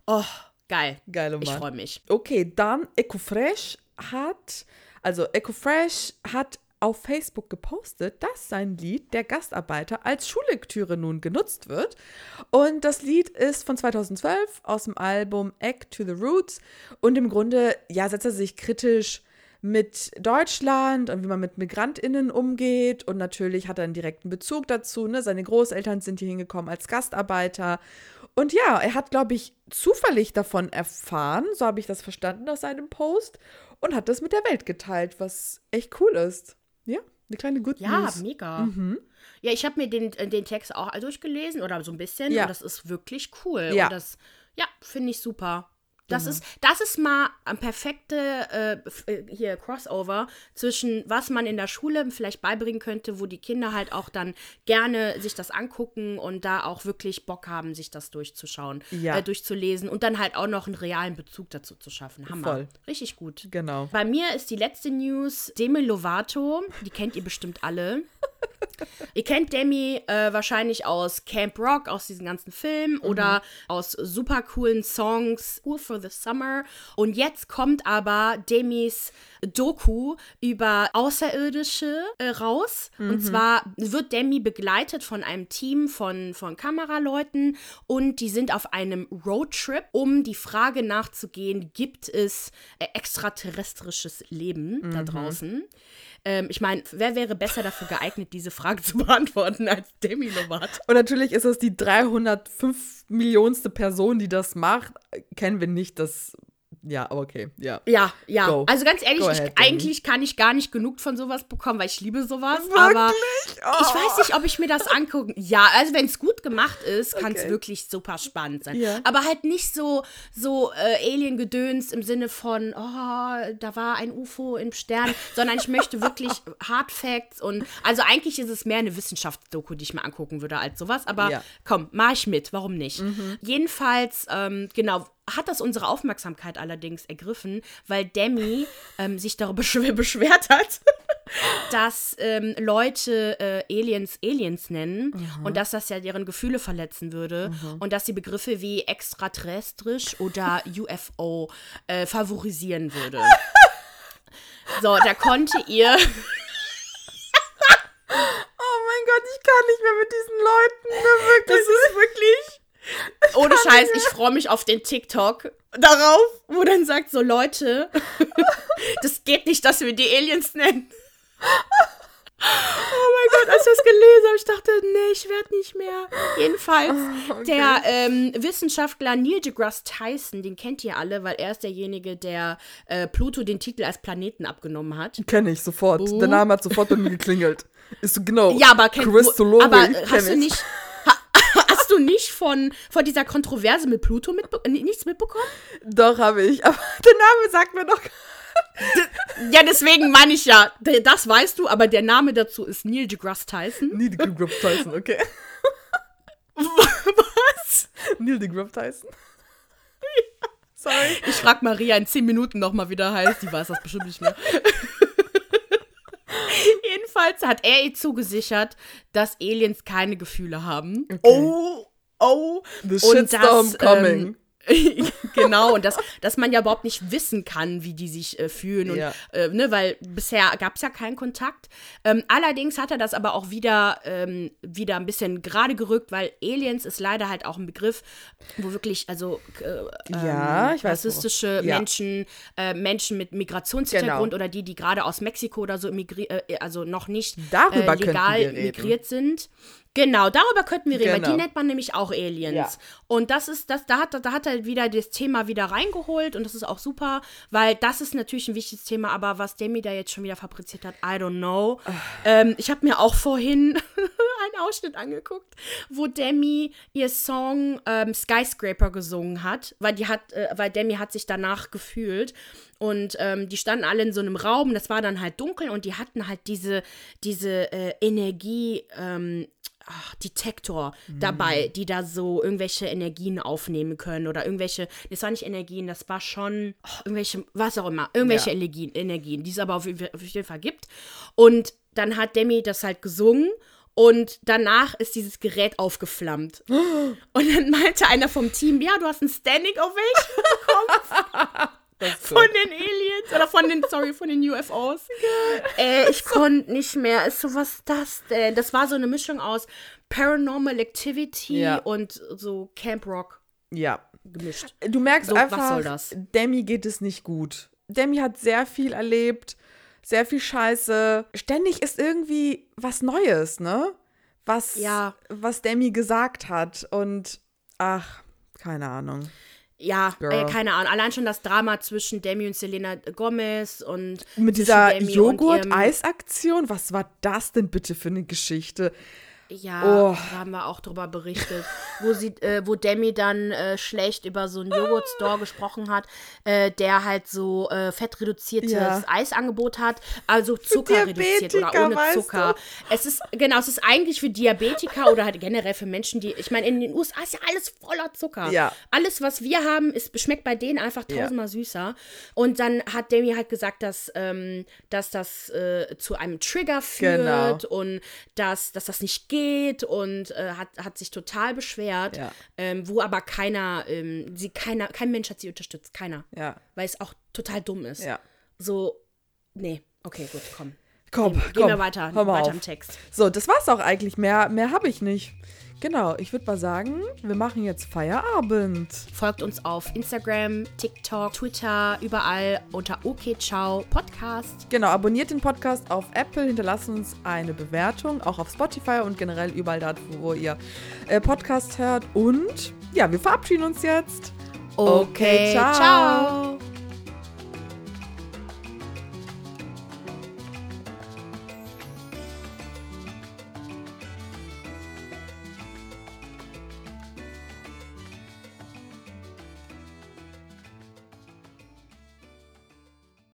Speaker 1: Oh, geil.
Speaker 3: Geile
Speaker 1: Ich
Speaker 3: Mann.
Speaker 1: freue mich.
Speaker 3: Okay, dann EcoFresh hat, also EcoFresh hat auf Facebook gepostet, dass sein Lied Der Gastarbeiter als Schullektüre nun genutzt wird. Und das Lied ist von 2012 aus dem Album Egg to the Roots. Und im Grunde, ja, setzt er sich kritisch mit Deutschland und wie man mit MigrantInnen umgeht. Und natürlich hat er einen direkten Bezug dazu. Ne? Seine Großeltern sind hier hingekommen als Gastarbeiter. Und ja, er hat, glaube ich, zufällig davon erfahren, so habe ich das verstanden aus seinem Post, und hat das mit der Welt geteilt, was echt cool ist. Ja, eine kleine Good
Speaker 1: Ja,
Speaker 3: News.
Speaker 1: mega. Ja, ich habe mir den, äh, den Text auch durchgelesen oder so ein bisschen
Speaker 3: Ja.
Speaker 1: und das ist wirklich cool.
Speaker 3: Ja.
Speaker 1: Und das, ja, finde ich super. Das, ist, das ist mal ein perfekte äh, äh, hier Crossover zwischen was man in der Schule vielleicht beibringen könnte, wo die Kinder halt auch dann gerne sich das angucken und da auch wirklich Bock haben, sich das durchzuschauen,
Speaker 3: Ja.
Speaker 1: äh, durchzulesen und dann halt auch noch einen realen Bezug dazu zu schaffen. Hammer.
Speaker 3: Voll.
Speaker 1: Richtig gut.
Speaker 3: Genau.
Speaker 1: Bei mir ist die letzte News Demi Lovato. Die kennt ihr bestimmt alle. ihr kennt Demi äh, wahrscheinlich aus Camp Rock, aus diesen ganzen Filmen oder aus super coolen Songs Cool for the Summer. Und jetzt kommt aber Demis Doku über Außerirdische äh, raus. Und zwar wird Demi begleitet von einem Team von, von Kameraleuten und die sind auf einem Roadtrip, um die Frage nachzugehen, gibt es äh, extraterrestrisches Leben da draußen? Ähm, ich meine, wer wäre besser dafür geeignet, diese Frage zu beantworten als Demi Lovato?
Speaker 3: Und natürlich ist es die 305 Millionste Person, die das macht. Kennen wir nicht das ja, aber okay, ja.
Speaker 1: Ja, ja.
Speaker 3: Go.
Speaker 1: Also ganz ehrlich, ich, eigentlich kann ich gar nicht genug von sowas bekommen, weil ich liebe sowas.
Speaker 3: Wirklich?
Speaker 1: Aber
Speaker 3: Oh.
Speaker 1: ich weiß nicht, ob ich mir das angucken. Ja, also wenn es gut gemacht ist, kann es
Speaker 3: Okay.
Speaker 1: wirklich super spannend sein.
Speaker 3: Ja.
Speaker 1: Aber halt nicht so, so äh, Alien-Gedöns im Sinne von, oh, da war ein UFO im Stern, sondern ich möchte wirklich Hard Facts und also eigentlich ist es mehr eine Wissenschaftsdoku, die ich mir angucken würde als sowas. Aber
Speaker 3: Ja. Mhm.
Speaker 1: komm, mach ich mit, warum nicht? Jedenfalls, ähm, genau, hat das unsere Aufmerksamkeit allerdings ergriffen, weil Demi ähm, sich darüber beschw- beschwert hat, dass ähm, Leute äh, Aliens Aliens nennen und dass das ja deren Gefühle verletzen würde und dass sie Begriffe wie extraterrestrisch oder UFO äh, favorisieren würde. So, da konnte ihr
Speaker 3: Oh mein Gott, ich kann nicht mehr mit diesen Leuten. Ne, wirklich.
Speaker 1: Das ist wirklich. Ohne Scheiß, ich freue mich auf den TikTok darauf, wo dann sagt so Leute, das geht nicht, dass wir die Aliens nennen. Oh mein Gott, als ich das gelesen habe, ich dachte, nee, ich werde nicht mehr. Jedenfalls,
Speaker 3: Oh,
Speaker 1: der ähm, Wissenschaftler Neil deGrasse Tyson, den kennt ihr alle, weil er ist derjenige, der äh, Pluto den Titel als Planeten abgenommen hat.
Speaker 3: Kenne ich sofort.
Speaker 1: Uh.
Speaker 3: Der Name hat sofort bei mir geklingelt. Ist so genau.
Speaker 1: Ja, aber
Speaker 3: Christologe,
Speaker 1: aber
Speaker 3: kenn
Speaker 1: hast du
Speaker 3: ich.
Speaker 1: nicht ha, hast du nicht von, von dieser Kontroverse mit Pluto mitbe äh, nichts mitbekommen?
Speaker 3: Doch, habe ich. Aber der Name sagt mir doch.
Speaker 1: Ja, deswegen meine ich ja, das weißt du, aber der Name dazu ist Neil deGrasse Tyson.
Speaker 3: Neil deGrasse Tyson, okay.
Speaker 1: Was?
Speaker 3: Neil deGrasse Tyson. Sorry.
Speaker 1: Ich frag Maria in 10 Minuten nochmal, wie der heißt. Die weiß das bestimmt nicht mehr. Jedenfalls hat er ihr zugesichert, dass Aliens keine Gefühle haben. Oh, oh.
Speaker 3: The shitstorm
Speaker 1: das,
Speaker 3: coming.
Speaker 1: ähm, genau, und dass, dass man ja überhaupt nicht wissen kann, wie die sich äh, fühlen. Und,
Speaker 3: Ja.
Speaker 1: äh, ne, weil bisher gab es ja keinen Kontakt. Ähm, allerdings hat er das aber auch wieder, ähm, wieder ein bisschen gerade gerückt, weil Aliens ist leider halt auch ein Begriff, wo wirklich, also äh,
Speaker 3: Ja, ich weiß,
Speaker 1: rassistische
Speaker 3: ja.
Speaker 1: Menschen, äh, Menschen mit Migrationshintergrund
Speaker 3: Genau.
Speaker 1: oder die, die gerade aus Mexiko oder so äh, also noch nicht
Speaker 3: Darüber
Speaker 1: äh, legal migriert sind. Genau, darüber könnten wir reden, weil
Speaker 3: Genau.
Speaker 1: die nennt man nämlich auch Aliens.
Speaker 3: Ja.
Speaker 1: Und das ist, das, da hat, da hat er wieder das Thema wieder reingeholt und das ist auch super, weil das ist natürlich ein wichtiges Thema, aber was Demi da jetzt schon wieder fabriziert hat, I don't know. Ähm, ich habe mir auch vorhin einen Ausschnitt angeguckt, wo Demi ihr Song ähm, Skyscraper gesungen hat, weil die hat, äh, weil Demi hat sich danach gefühlt. Und ähm, die standen alle in so einem Raum, das war dann halt dunkel und die hatten halt diese, diese äh, Energie, ähm, ach, Detektor dabei, die da so irgendwelche Energien aufnehmen können oder irgendwelche, das war nicht Energien, das war schon oh, irgendwelche, was auch immer, irgendwelche
Speaker 3: Ja.
Speaker 1: Energien, Energien, die es aber auf, auf jeden Fall gibt. Und dann hat Demi das halt gesungen und danach ist dieses Gerät aufgeflammt. Und dann meinte einer vom Team, ja, du hast ein Standing Ovation bekommen von den Aliens oder von den, sorry, von den UFOs. Äh, ich konnte nicht mehr. Ist so, was ist das denn? Das war so eine Mischung aus Paranormal Activity
Speaker 3: Ja.
Speaker 1: und so Camp Rock
Speaker 3: Ja.
Speaker 1: gemischt.
Speaker 3: Du merkst
Speaker 1: So, was
Speaker 3: einfach,
Speaker 1: soll das?
Speaker 3: Demi geht es nicht gut. Demi hat sehr viel erlebt, sehr viel Scheiße. Ständig ist irgendwie was Neues, ne? Was,
Speaker 1: Ja.
Speaker 3: was Demi gesagt hat. Und ach, keine Ahnung.
Speaker 1: Ja, äh, keine Ahnung. Allein schon das Drama zwischen Demi und Selena Gomez und
Speaker 3: Mit dieser Joghurt-Eis-Aktion, was war das denn bitte für eine Geschichte?
Speaker 1: Ja,
Speaker 3: Oh.
Speaker 1: da haben wir auch drüber berichtet, wo sie, äh, wo Demi dann äh, schlecht über so einen Joghurt-Store gesprochen hat, äh, der halt so äh, fettreduziertes
Speaker 3: Ja.
Speaker 1: Eisangebot hat, also Zucker reduziert oder ohne Zucker. Es ist genau, es ist eigentlich für Diabetiker oder halt generell für Menschen, die, ich meine, in den USA ist ja alles voller Zucker.
Speaker 3: Ja.
Speaker 1: Alles, was wir haben, ist schmeckt bei denen einfach
Speaker 3: Ja.
Speaker 1: tausendmal süßer. Und dann hat Demi halt gesagt, dass, ähm, dass das äh, zu einem Trigger führt
Speaker 3: Genau.
Speaker 1: und dass, dass das nicht geht und äh, hat, hat sich total beschwert,
Speaker 3: Ja.
Speaker 1: ähm, wo aber keiner, ähm, sie keiner, kein Mensch hat sie unterstützt, keiner,
Speaker 3: Ja,
Speaker 1: weil es auch total dumm ist.
Speaker 3: ja.
Speaker 1: So, nee, okay, gut, komm.
Speaker 3: Komm,
Speaker 1: Gehen,
Speaker 3: komm.
Speaker 1: wir weiter, weiter
Speaker 3: auf.
Speaker 1: im Text.
Speaker 3: So, das war's auch eigentlich. Mehr, mehr habe ich nicht. Genau, ich würde mal sagen, wir machen jetzt Feierabend.
Speaker 1: Folgt uns auf Instagram, TikTok, Twitter, überall unter OK Ciao Podcast.
Speaker 3: Genau, abonniert den Podcast auf Apple, hinterlasst uns eine Bewertung, auch auf Spotify und generell überall da, wo ihr äh, Podcast hört. Und ja, wir verabschieden uns jetzt.
Speaker 1: Okay, ciao.